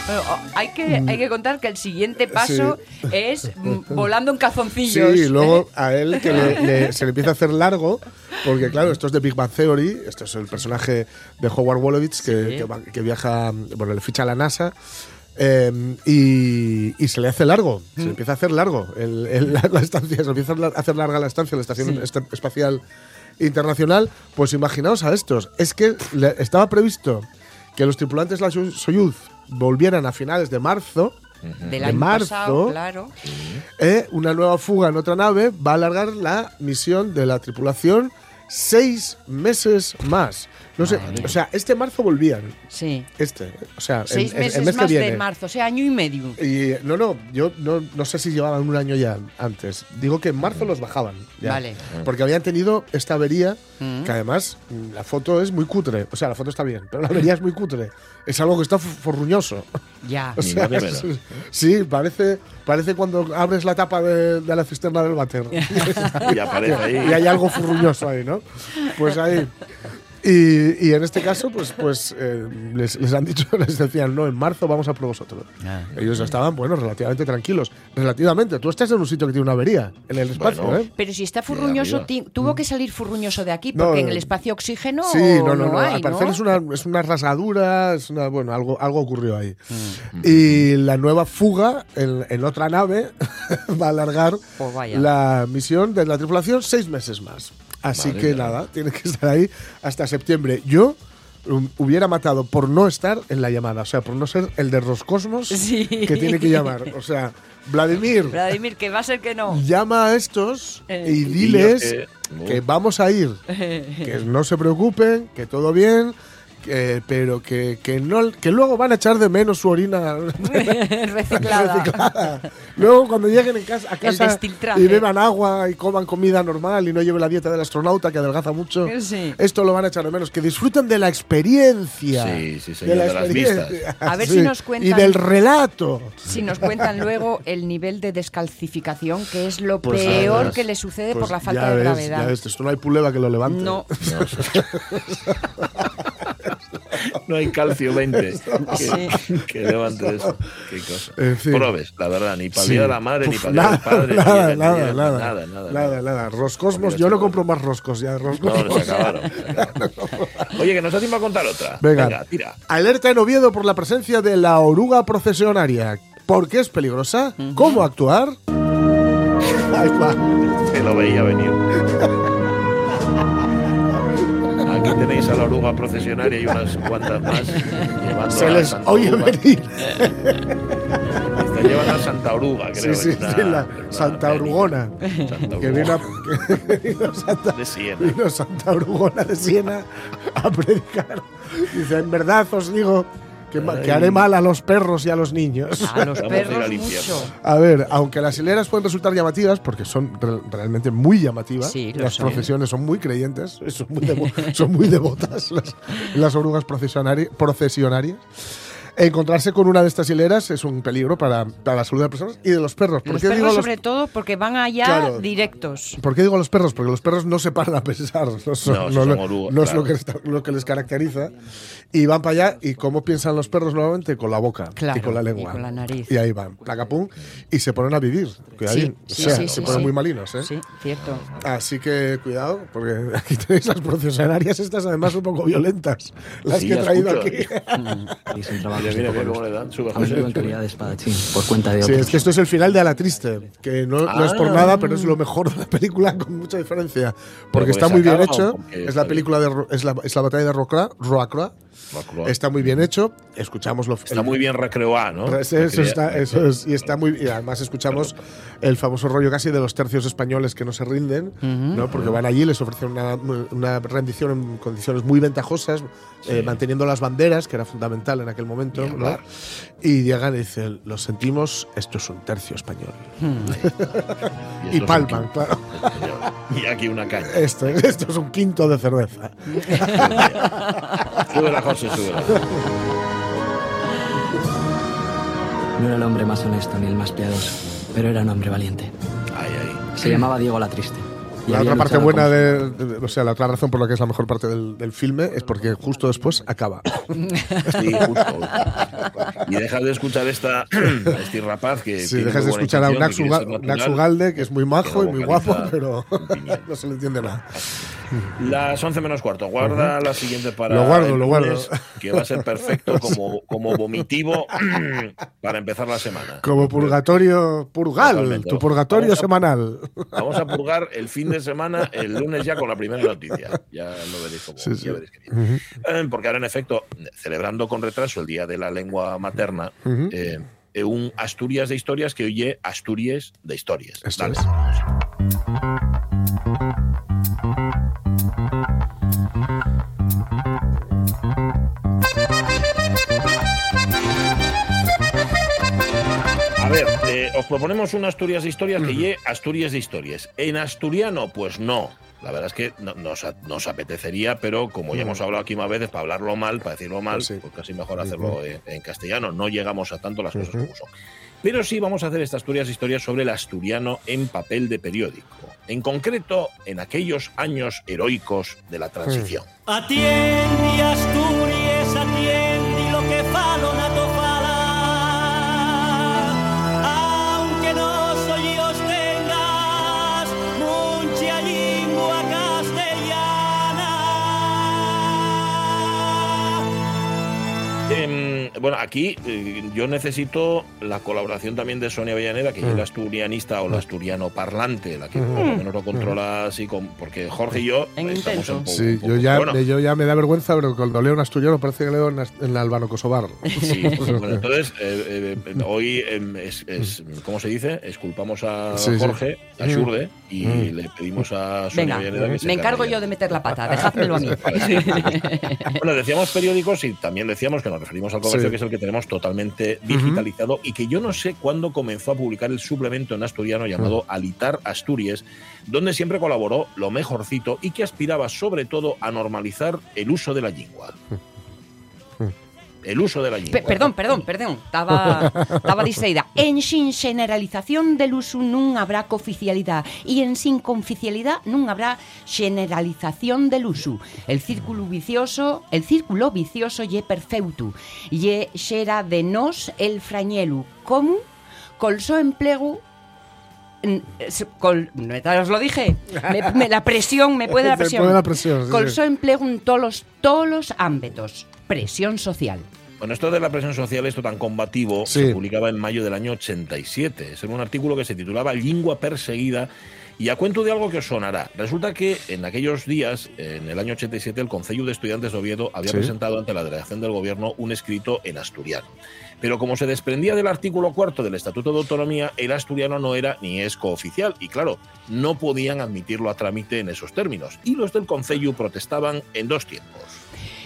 Oh, hay, que, hay que contar que el siguiente paso es volando en cazoncillos. Sí, y luego a él que se le empieza a hacer largo, porque claro, esto es de Big Bang Theory, esto es el personaje de Howard Wolowitz que, que, viaja, bueno, le ficha a la NASA. Em, y, se le hace largo, se le empieza a hacer largo la, estancia, se le empieza a hacer larga la estancia, la Estación Espacial Internacional. Pues imaginaos a estos, es que estaba previsto que los tripulantes de la Soyuz volvieran a finales de marzo. de marzo, claro. Eh, una nueva fuga en otra nave va a alargar la misión de la tripulación seis meses más. No sé, o sea, este marzo volvían. Sí. Este, o sea, seis meses más de marzo, o sea, año y medio. Y no, no, yo no, no sé si llevaban un año ya antes. Digo que en marzo los bajaban. Vale. Porque habían tenido esta avería, mm. que además la foto es muy cutre. O sea, la foto está bien, pero la avería es muy cutre. Es algo que está forruñoso. Ya. O sea, sí, parece, parece cuando abres la tapa de, la cisterna del váter. y aparece ahí. Y hay algo furruñoso ahí, ¿no? Pues ahí. Y, y en este caso, pues, pues eh, les, les han dicho, les decían, no, en marzo vamos a por vosotros. Ah. Ellos estaban, bueno, relativamente tranquilos. Relativamente. Tú estás en un sitio que tiene una avería, en el espacio, Bueno. ¿eh? Pero si está furruñoso, ti- tuvo que salir furruñoso de aquí, No, porque en no. el espacio oxígeno Sí, no, no, no. hay, Al parecer ¿no? es una, es una rasgadura, es una, bueno, algo, algo ocurrió ahí. Mm. Y la nueva fuga en, en otra nave va a alargar Pues la misión de la tripulación seis meses más. Así Madre que mía. nada, tiene que estar ahí hasta septiembre. Yo um, hubiera matado por no estar en la llamada, o sea, por no ser el de Roscosmos Sí. que tiene que llamar. O sea, Vladimir, Vladimir, que va a ser que no. llama a estos Eh. y diles que- que vamos a ir, que no se preocupen, que todo bien, que- pero que, que no que luego van a echar de menos su orina Reciclada. reciclada. Luego cuando lleguen en casa, a casa y beban agua y coman comida normal y no lleven la dieta del astronauta que adelgaza mucho, Sí. esto lo van a echar de menos. Que disfruten de la experiencia. Sí, sí, señor, de las experiencia. A ver Sí. si nos cuentan- Y del relato. Si nos cuentan luego el nivel de descalcificación, que es lo Pues, peor que le sucede Pues por la falta ya de ves, gravedad. ya ves, esto no hay puleva que lo levante. No. No hay calcio 20 Sí. que, que levante eso. Qué cosa. En fin. Probes, la verdad, ni para el Sí. día de la madre, ni para el día del padre. nada, ni- nada, ni- nada, nada, nada, nada, nada. Roscosmos, yo no compro más roscos ya. No, Roscosmos. se acabaron. se acabaron. Oye, que nos da tiempo a contar otra. Venga. tira. Alerta en Oviedo por la presencia de la oruga procesionaria. ¿Por qué es peligrosa? ¿Cómo actuar? Ahí va. Se lo veía venir. Aquí tenéis a la oruga procesionaria y unas cuantas más. llevando Se a les Santa oye Oruga. venir. Esta llevan a Santa Oruga, creo. Sí, sí, es una- sí, la Santa. Orugona. Santa Que vino, que vino Santa, De Siena. vino Santa Orugona de Siena a predicar. Dice, en verdad os digo que, haré mal a los perros y a los niños. A los perros mucho. A ver, aunque las hileras pueden resultar llamativas, porque son re- realmente muy llamativas, Sí, las son. procesiones son muy creyentes, son muy, devo- son muy devotas las, las orugas procesionari- procesionarias. Encontrarse con una de estas hileras es un peligro para, para la salud de las personas y de los perros. ¿Por los qué, digo perros, los, sobre todo, porque van allá Claro. directos. por qué digo los perros? Porque los perros no se paran a pensar, no, son- No, no son orugas, no es claro. lo que, les- lo que les caracteriza. Y van para allá, ¿y cómo piensan los perros nuevamente? Con la boca Claro, y con la lengua. y con la nariz. Y ahí van, placapum, y se ponen a vivir. Cuidadín. Sí, O sea, sí, se sí, ponen sí. muy malinos, ¿eh? Sí, cierto. Así que cuidado, porque aquí tenéis las procesionarias estas además un poco violentas, las Sí, que he traído escucho. aquí. Y sin trabajo Mira, de mira, poco mira cómo gusto. le dan. Sube, Aún José. vivo en calidad de espadachín, por cuenta de Sí, otros. es que esto es el final de A la Triste, que no, no es por Ah. nada, pero es lo mejor de la película con mucha diferencia, porque está muy bien hecho, es la película de es la, es la batalla de Rocra, Roacroa, Macroa. está muy bien hecho, escuchamos lo Está muy bien recreado, ¿no? Eso, está, eso es, y está muy y además escuchamos el famoso rollo casi de los tercios españoles que no se rinden, ¿no? porque van allí les ofrecen una, una rendición en condiciones muy ventajosas, eh, manteniendo las banderas, que era fundamental en aquel momento, Ni ¿no? hablar. y llegan y dicen, lo sentimos, esto es un tercio español. Y Y, un palman, quinto. claro. Y aquí una caña. Esto, esto es un quinto de cerveza. Súbela, José, súbela. No era el hombre más honesto ni el más piadoso, pero era un hombre valiente. Ahí, ahí. Se llamaba Diego la Triste. Y La otra parte buena de, de- O sea, la otra razón por la que es la mejor parte del, del filme es porque justo después acaba. Sí, justo. Y dejas de escuchar esta, este rapaz que. Sí, tiene dejas de escuchar a un Naxu, que. Galde, es muy majo y muy guapo, pero no se le entiende nada. Las 11 menos cuarto. Guarda la siguiente para. Lo guardo, lo guardo. lunes, Que va a ser perfecto como, como vomitivo para empezar la semana. Como purgatorio purgal, Totalmente. tu purgatorio Vamos a- semanal. Vamos a purgar el fin de semana, el lunes ya con la primera noticia. Ya lo veréis como. Sí, sí. ya veréis bien. Eh, Porque ahora, en efecto, celebrando con retraso el Día de la Lengua Materna, eh, eh, un Asturias de historias que oye Asturias de historias. Dale. Eh, os os proponemos una Asturias de historias que lleve Asturias de historias. En asturiano, pues no. La verdad es que no- nos, apetecería, pero como ya hemos hablado aquí más veces, para hablarlo mal, para decirlo mal, Pues sí. pues casi mejor hacerlo en, en castellano. No llegamos a tanto las cosas como son. Pero sí vamos a hacer esta Asturias de historias sobre el asturiano en papel de periódico. En concreto, en aquellos años heroicos de la transición. Atiende Asturias, eh, bueno, aquí eh, yo necesito la colaboración también de Sonia Avellaneda, que es la asturianista o la asturiano parlante, la que por lo menos lo controla así, con- porque Jorge y yo En estamos un poco- Sí, un poco- yo ya, bueno, me, yo ya me da vergüenza, pero cuando leo un asturiano parece que leo en, en el albano kosovar. Sí, bueno, entonces eh, eh, hoy em, es, es- ¿cómo se dice? Esculpamos a Sí, sí. Jorge, a Mm. Shurde, y le pedimos a Sonia Venga, Avellaneda que se me encargo encargue. yo de meter la pata, dejádmelo a mí. Bueno, decíamos periódicos y también decíamos que nos referimos al comercio, Que es el que tenemos totalmente digitalizado y que yo no sé cuándo comenzó a publicar el suplemento en asturiano llamado Alitar Asturias, donde siempre colaboró lo mejorcito y que aspiraba sobre todo a normalizar el uso de la lengua. El uso de la lengua. Pe- perdón, perdón, perdón, estaba, estaba distraída. En sin generalización del uso non habrá cooficialidad y en sin conficialidad non habrá generalización del uso. El círculo vicioso, el círculo vicioso ye perfecto. Ye xera de nos el frañelu. Como? Col so emplego es- Col, no, os lo dije. Me- me- la presión, me puede la presión. puede la presión, sí, Col sí. so emplego en todos todos los ámbitos. Presión social. Bueno, esto de la presión social, esto tan combativo, Sí. se publicaba en mayo del año 87. Es en un artículo que se titulaba Lingua perseguida. Y a cuento de algo que os sonará. Resulta que en aquellos días, en el año 87, el Consejo de Estudiantes de Oviedo había Sí. presentado ante la delegación del gobierno un escrito en asturiano. Pero como se desprendía del artículo cuarto del Estatuto de Autonomía, el asturiano no era ni es cooficial. Y claro, no podían admitirlo a trámite en esos términos. Y los del Consejo protestaban en dos tiempos.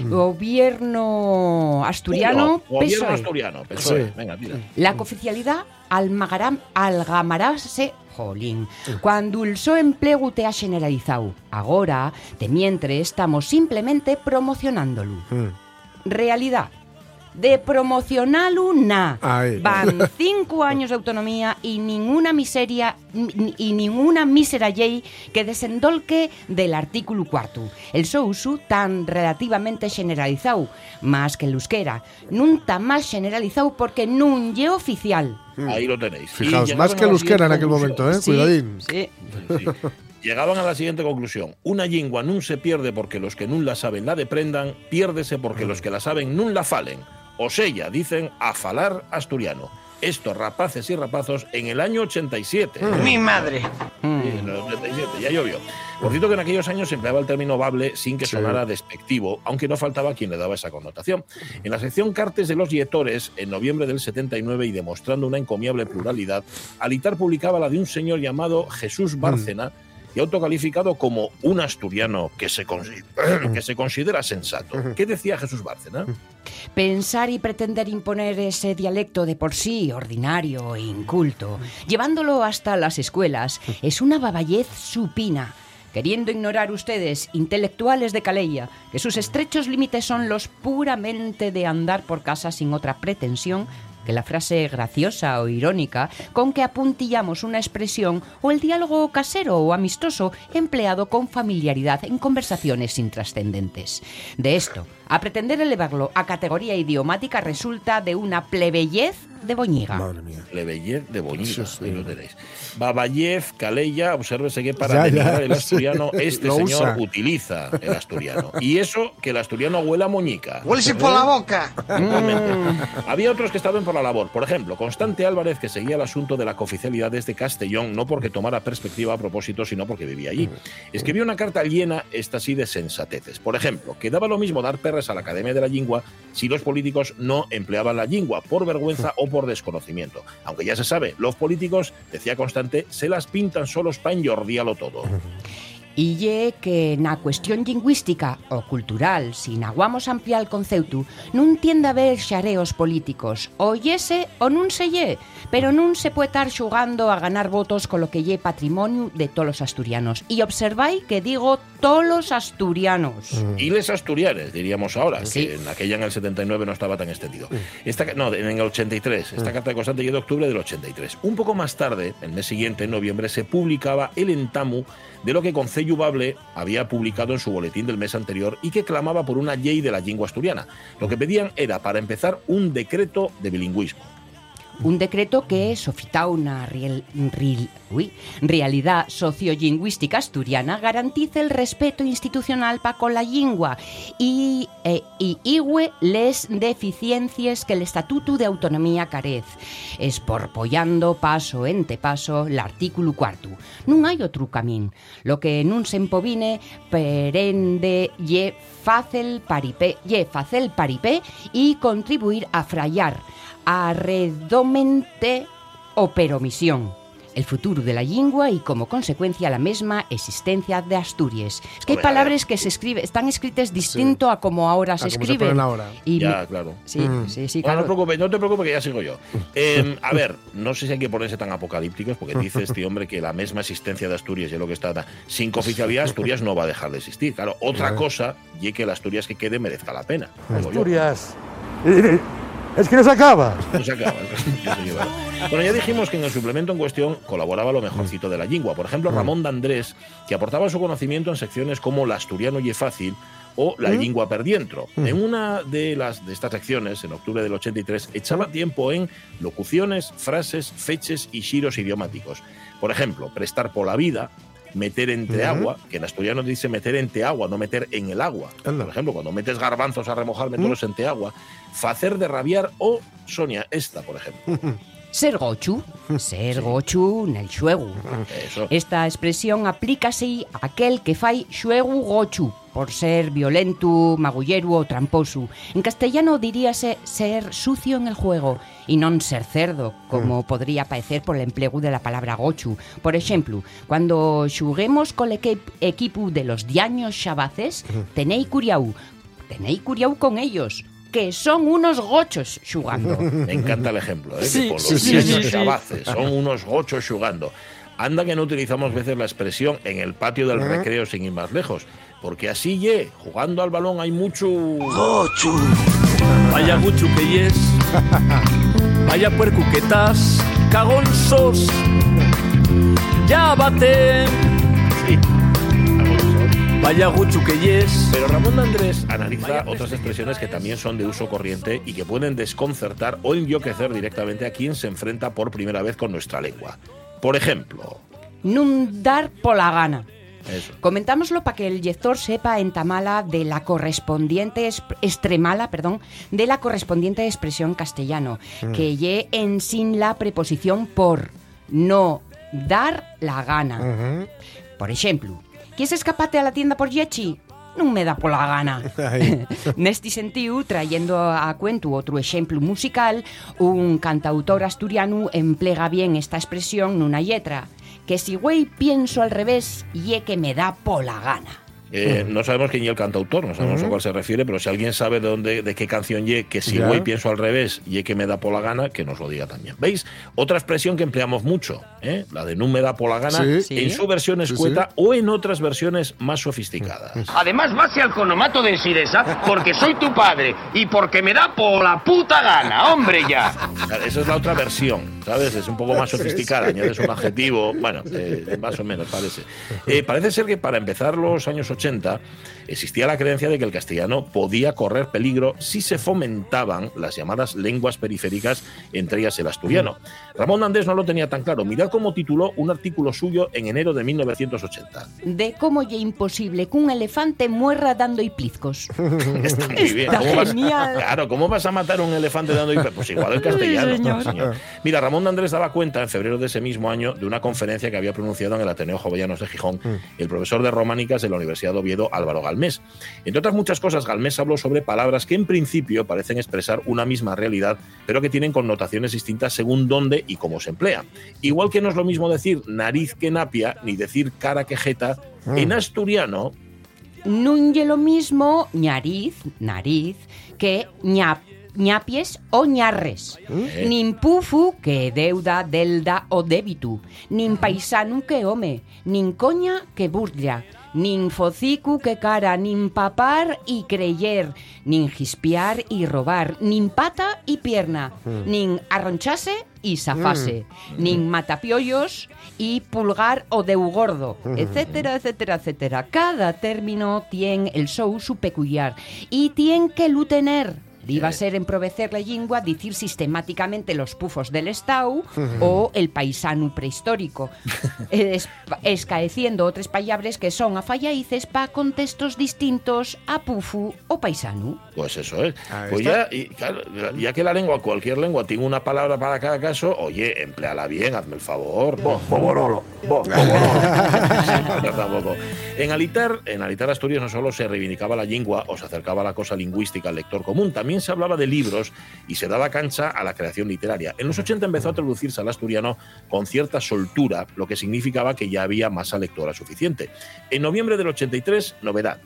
Gobierno asturiano, Gobierno PSOE. asturiano, PSOE. Sí. Venga, tira. La cooficialidad almagará, algamarase, jolín, cuando el so empleo te ha generalizado. Ahora, de mientras, estamos simplemente promocionándolo. Realidad. De promocionarlo, na. Ahí. Van cinco años de autonomía y ninguna miseria y ninguna mísera ley que desendolque del artículo cuarto. El so uso tan relativamente generalizado, más que el euskera, nunca más generalizado porque nun lle oficial. Ahí lo tenéis. Fijaos, más que a la el euskera en siguiente aquel conclusión. momento, ¿eh? Sí, Cuidadín. sí. Sí. Llegaban a la siguiente conclusión. Una lengua nun se pierde porque los que nun la saben la deprendan, piérdese porque los que la saben nun la falen. O sella, dicen, a falar asturiano. Estos rapaces y rapazos en el año 87. Mi madre. Sí, en el 87, ya llovió. Por cierto que en aquellos años se empleaba el término bable sin que Sí. sonara despectivo, aunque no faltaba quien le daba esa connotación. En la sección Cartes de los Yetores, en noviembre del 79 y demostrando una encomiable pluralidad, Alitar publicaba la de un señor llamado Jesús Bárcena y autocalificado como un asturiano que se, que se considera sensato. ¿Qué decía Jesús Bárcena? Pensar y pretender imponer ese dialecto de por sí ordinario e inculto, llevándolo hasta las escuelas, es una baballez supina. Queriendo ignorar ustedes, intelectuales de Calella, que sus estrechos límites son los puramente de andar por casa sin otra pretensión que la frase graciosa o irónica con que apuntillamos una expresión o el diálogo casero o amistoso empleado con familiaridad en conversaciones intrascendentes. De esto, a pretender elevarlo a categoría idiomática resulta de una plebeyez de boñiga. Madre mía. Lebellez de Boñiga, Sí, lo tenéis. Babayev, Calella, obsérvese que para Ya, ya, denigrar el asturiano, este Lo señor usa. utiliza el asturiano. Y eso, que el asturiano huela a moñica. Huélese por la boca. Totalmente. Había otros que estaban por la labor. Por ejemplo, Constante Álvarez, que seguía el asunto de la cooficialidad desde Castellón, no porque tomara perspectiva a propósito, sino porque vivía allí. Escribió una carta llena, esta sí, de sensateces. Por ejemplo, que daba lo mismo dar perres a la Academia de la Lengua si los políticos no empleaban la lengua, por vergüenza o por desconocimiento. Aunque ya se sabe, los políticos, decía Constante, se las pintan solos para enjordiarlo todo. E lle que na cuestión lingüística ou cultural, si naguamos ampliar o concepto, non tiende a haber xareos políticos. O yese ou non se lle, pero non se pode estar xugando a ganar votos con lo que lle patrimonio de tolos asturianos. E observai que digo tolos asturianos. Mm. Y les asturianes, diríamos ahora, sí. que en aquella en el 79 no estaba tan extendido. Esta, no, en el 83. Esta carta de constante llegó de octubre del 83. Un poco más tarde, el mes siguiente, en noviembre, se publicaba el entamu de lo que Concello Bable había publicado en su boletín del mes anterior y que clamaba por una ley de la lengua asturiana. Lo que pedían era, para empezar, un decreto de bilingüismo. Un decreto que, sofitado una real, real, uy, realidad sociolingüística asturiana, garantiza el respeto institucional para con la lengua y, eh, y igüe les deficiencias que el Estatuto de Autonomía carez, esporpollando paso ente paso l'artículo cuarto. Non hai outro camín. Lo que nun se empovine perende lle facel paripé, lle facel paripé e contribuir a frayar arredomente o peromisión el futuro de la lengua y como consecuencia la misma existencia de Asturias. Es que hay palabras que se escribe, están escritas distinto sí. a como ahora se a escribe. Se ahora. Y ya, claro. Sí, mm. sí, sí, claro. No, te preocupes, no te preocupes que ya sigo yo. Eh, a ver, no sé si hay que ponerse tan apocalípticos porque dice este hombre que la misma existencia de Asturias y lo que está sin cooficialidad Asturias no va a dejar de existir. Claro, otra cosa y que la Asturias que quede merezca la pena. Asturias. Es que no se acaba. No se acaba. bueno, ya dijimos que en el suplemento en cuestión colaboraba lo mejorcito de la lengua. Por ejemplo, Ramón de Andrés, que aportaba su conocimiento en secciones como la asturiano y fácil o la lengua perdientro. En una de las de estas secciones, en octubre del 83, echaba tiempo en locuciones, frases, feches y giros idiomáticos. Por ejemplo, prestar por la vida, meter entre agua, que en asturiano dice meter entre agua, no meter en el agua. Por ejemplo, cuando metes garbanzos a remojar, meterlos entre agua. Facer de rabiar o Sonia, esta, por ejemplo. Ser gochu, ser gochu nel xuegu. Eso. Esta expresión aplícase a aquel que fai xuegu gochu, por ser violento, magullero ou tramposo. En castellano diríase ser sucio en el juego e non ser cerdo, como podría parecer por el empleo de la palabra gochu. Por exemplo, cuando xuguemos equip equipo de los diaños xabaces, tenei curiau, tenei curiau con ellos, que son unos gochos xugando. Me encanta el ejemplo, ¿eh? Sí, que por sí, los sí, niños sí, sí. chavaces, son unos gochos jugando. Anda que no utilizamos veces la expresión en el patio del recreo sin ir más lejos, porque así ye, jugando al balón hay mucho Gochu. Vaya guchu que yes. Vaya puerco que estás. Cagonzos. Ya bate. Vaya guchu que yes. Pero Ramón de Andrés analiza otras expresiones que también son de uso corriente y que pueden desconcertar o envioquecer directamente a quien se enfrenta por primera vez con nuestra lengua. Por ejemplo, Nun dar pola gana. eso. Comentámoslo para que el lector sepa en tamala de la correspondiente esp- extremala, perdón, de la correspondiente expresión castellano, Mm. que ye en sin la preposición por, no dar la gana. Por ejemplo, ¿quieres escaparte a la tienda por Yechi? Non me dá pola gana. Neste sentido, trayendo a cuento outro exemplo musical, un cantautor asturiano emplega bien esta expresión nunha letra, que si güey pienso al revés, ye que me da pola gana. Eh, no sabemos quién es el cantautor, no sabemos a cuál se refiere, pero si alguien sabe de dónde, de qué canción ye, que si güey pienso al revés, ye que me da por la gana, que nos lo diga también. ¿Veis? Otra expresión que empleamos mucho, ¿eh? la de no me da por la gana, Sí. Sí. en su versión Sí, escueta o en otras versiones más sofisticadas. Además, base al conomato de Siresa porque soy tu padre y porque me da por la puta gana, hombre ya. Esa es la otra versión, ¿sabes? Es un poco más sofisticada, añades un adjetivo, bueno, eh, más o menos parece. Eh, parece ser que para empezar los años 80 existía la creencia de que el castellano podía correr peligro si se fomentaban las llamadas lenguas periféricas, entre ellas el asturiano. Ramón Andés no lo tenía tan claro. Mirad cómo tituló un artículo suyo en enero de 1980. De cómo ye imposible que un elefante muerra dando hiplizcos. Está muy bien. Está ¿Cómo vas- genial. claro, ¿cómo vas a matar a un elefante dando hiper? Pues igual el castellano. señor. señor. Mira, Ramón de Andrés daba cuenta en febrero de ese mismo año de una conferencia que había pronunciado en el Ateneo Jovellanos de Gijón el profesor de románicas de la Universidad de Oviedo, Álvaro. Galmés. Entre otras muchas cosas, Galmés habló sobre palabras que en principio parecen expresar una misma realidad, pero que tienen connotaciones distintas según dónde y cómo se emplea. Igual que no es lo mismo decir nariz que napia, ni decir cara que jeta, Mm. en asturiano No es lo mismo ñariz, nariz, que ñap, ñapies o ñarres. Eh. Nin pufu que deuda, delda o débitu. Nin paisanu que home. Nin coña que burlla. Nin focicu que cara. Nin papar y creyer. Nin gispiar y robar. Nin pata y pierna. Mm. Nin arronchase y zafase. Mm. Nin matapiollos y pulgar o deugordo, Mm. etcétera, etcétera, etcétera. Cada término tiene el show su peculiar y tiene que lo tener. Iba a ser emprovecer la lengua decir sistemáticamente los pufos del Estado o el paisano prehistórico, es, escaeciendo otras palabras que son afallaices para contextos distintos a pufu o paisano. Pues eso es. Ah, pues ya, y claro, ya que la lengua, cualquier lengua, tiene una palabra para cada caso, oye, empleala bien, hazme el favor. Bo, boborolo, bo, boborolo. En Alitar, en Alitar Asturias no solo se reivindicaba la lengua o se acercaba la cosa lingüística al lector común, también se hablaba de libros y se daba cancha a la creación literaria. En los 80 empezó a traducirse al asturiano con cierta soltura, lo que significaba que ya había masa lectora suficiente. En noviembre del 83, novedad.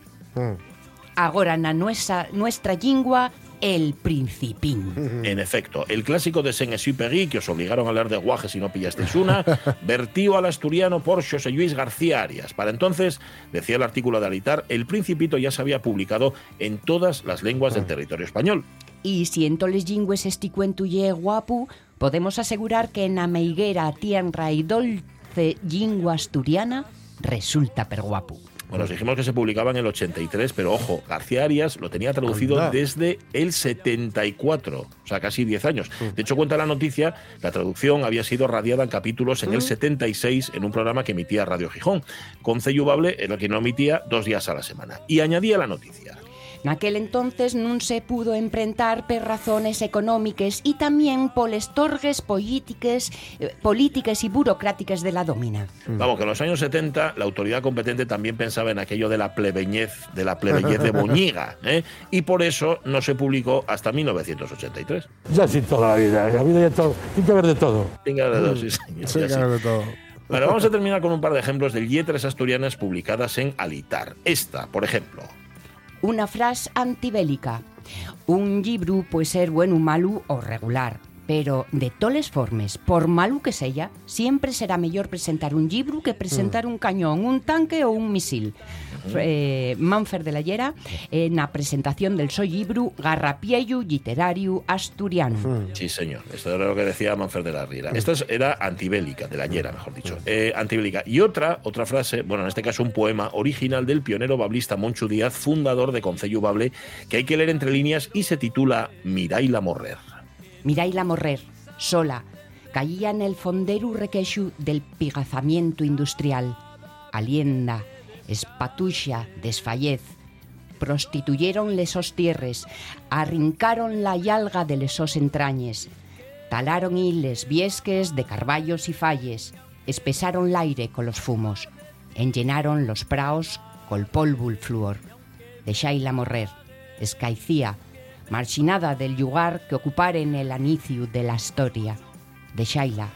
Ahora na nuestra, nuestra lingua, el principín. En efecto, el clásico de Saint-Exupéry, que os obligaron a hablar de guajes si no pillasteis una, vertió al asturiano por José Luis García Arias. Para entonces, decía el artículo de Alitar, el Principito ya se había publicado en todas las lenguas del territorio español. Y si en toles lingües esti cuento ye guapu, podemos asegurar que en ameiguera, tierra y dulce lingua asturiana resulta per guapu. Bueno, os dijimos que se publicaba en el 83, pero ojo, García Arias lo tenía traducido Anda. desde el 74, o sea, casi 10 años. De hecho, cuenta la noticia, la traducción había sido radiada en capítulos en el 76 en un programa que emitía Radio Gijón. con Bable era que no emitía dos días a la semana. Y añadía la noticia. Naquel entonces nun se pudo emprentar per razones económicas y también poles torgues políticas, eh, políticas y burocráticas de la domina. Vamos, que en los años 70 la autoridad competente también pensaba en aquello de la plebeñez, de la plebeñez de Boñiga, ¿eh? y por eso no se publicó hasta 1983. Ya sin toda la vida, la vida ya todo, tiene que haber de todo. Venga, de dos, sí, señor, Sí, ya que sí. haber de todo. Bueno, vamos a terminar con un par de ejemplos de letras asturianas publicadas en Alitar. Esta, por ejemplo. Una frase antibélica. Un libro puede ser bueno, malo o regular, pero de toles formes, por malo que sea, siempre será mejor presentar un libro que presentar un cañón, un tanque o un misil. Eh, Manfer de la Llera, en la presentación del so libro Garrapiello literario asturiano. Sí, señor. Esto era lo que decía Manfred de la Riera. Esta es- era antibélica, de la Llera, mejor dicho. Eh, antibélica. Y otra, otra frase, bueno, en este caso un poema original del pionero bablista Monchu Díaz, fundador de Concello Bable, que hay que leer entre líneas y se titula Miraila Morrer. Miraila Morrer, sola, caía en el fonderu requeixo del pigazamiento industrial. Alienda, espatuxa, desfallez. Prostituyeron lesos tierres, arrincaron la yalga de lesos entrañes, talaron hiles viesques de carballos y falles, espesaron l'aire con los fumos, enllenaron los praos col polvo y flúor. Deixaila morrer, escaicía, marchinada del lugar que ocupara en el anicio de la historia. Deixaila,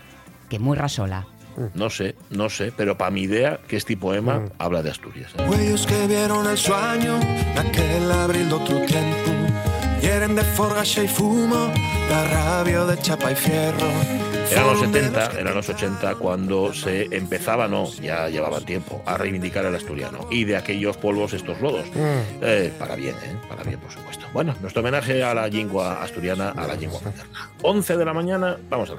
que muerra sola. No sé, no sé, pero para mi idea que este poema habla de Asturias. ¿eh? Huellos que vieron el sueño Aquel abril de otro tiempo Hieren de forgaxa y fumo La rabia de chapa y fierro Eran los 70, eran los 80 cuando se empezaba, no, ya llevaban tiempo, a reivindicar el asturiano. Y de aquellos polvos estos lodos. Eh, para bien, ¿eh? Para bien, por supuesto. Bueno, nuestro homenaje a la lengua asturiana, a la lengua materna. 11 de la mañana, vamos a ver.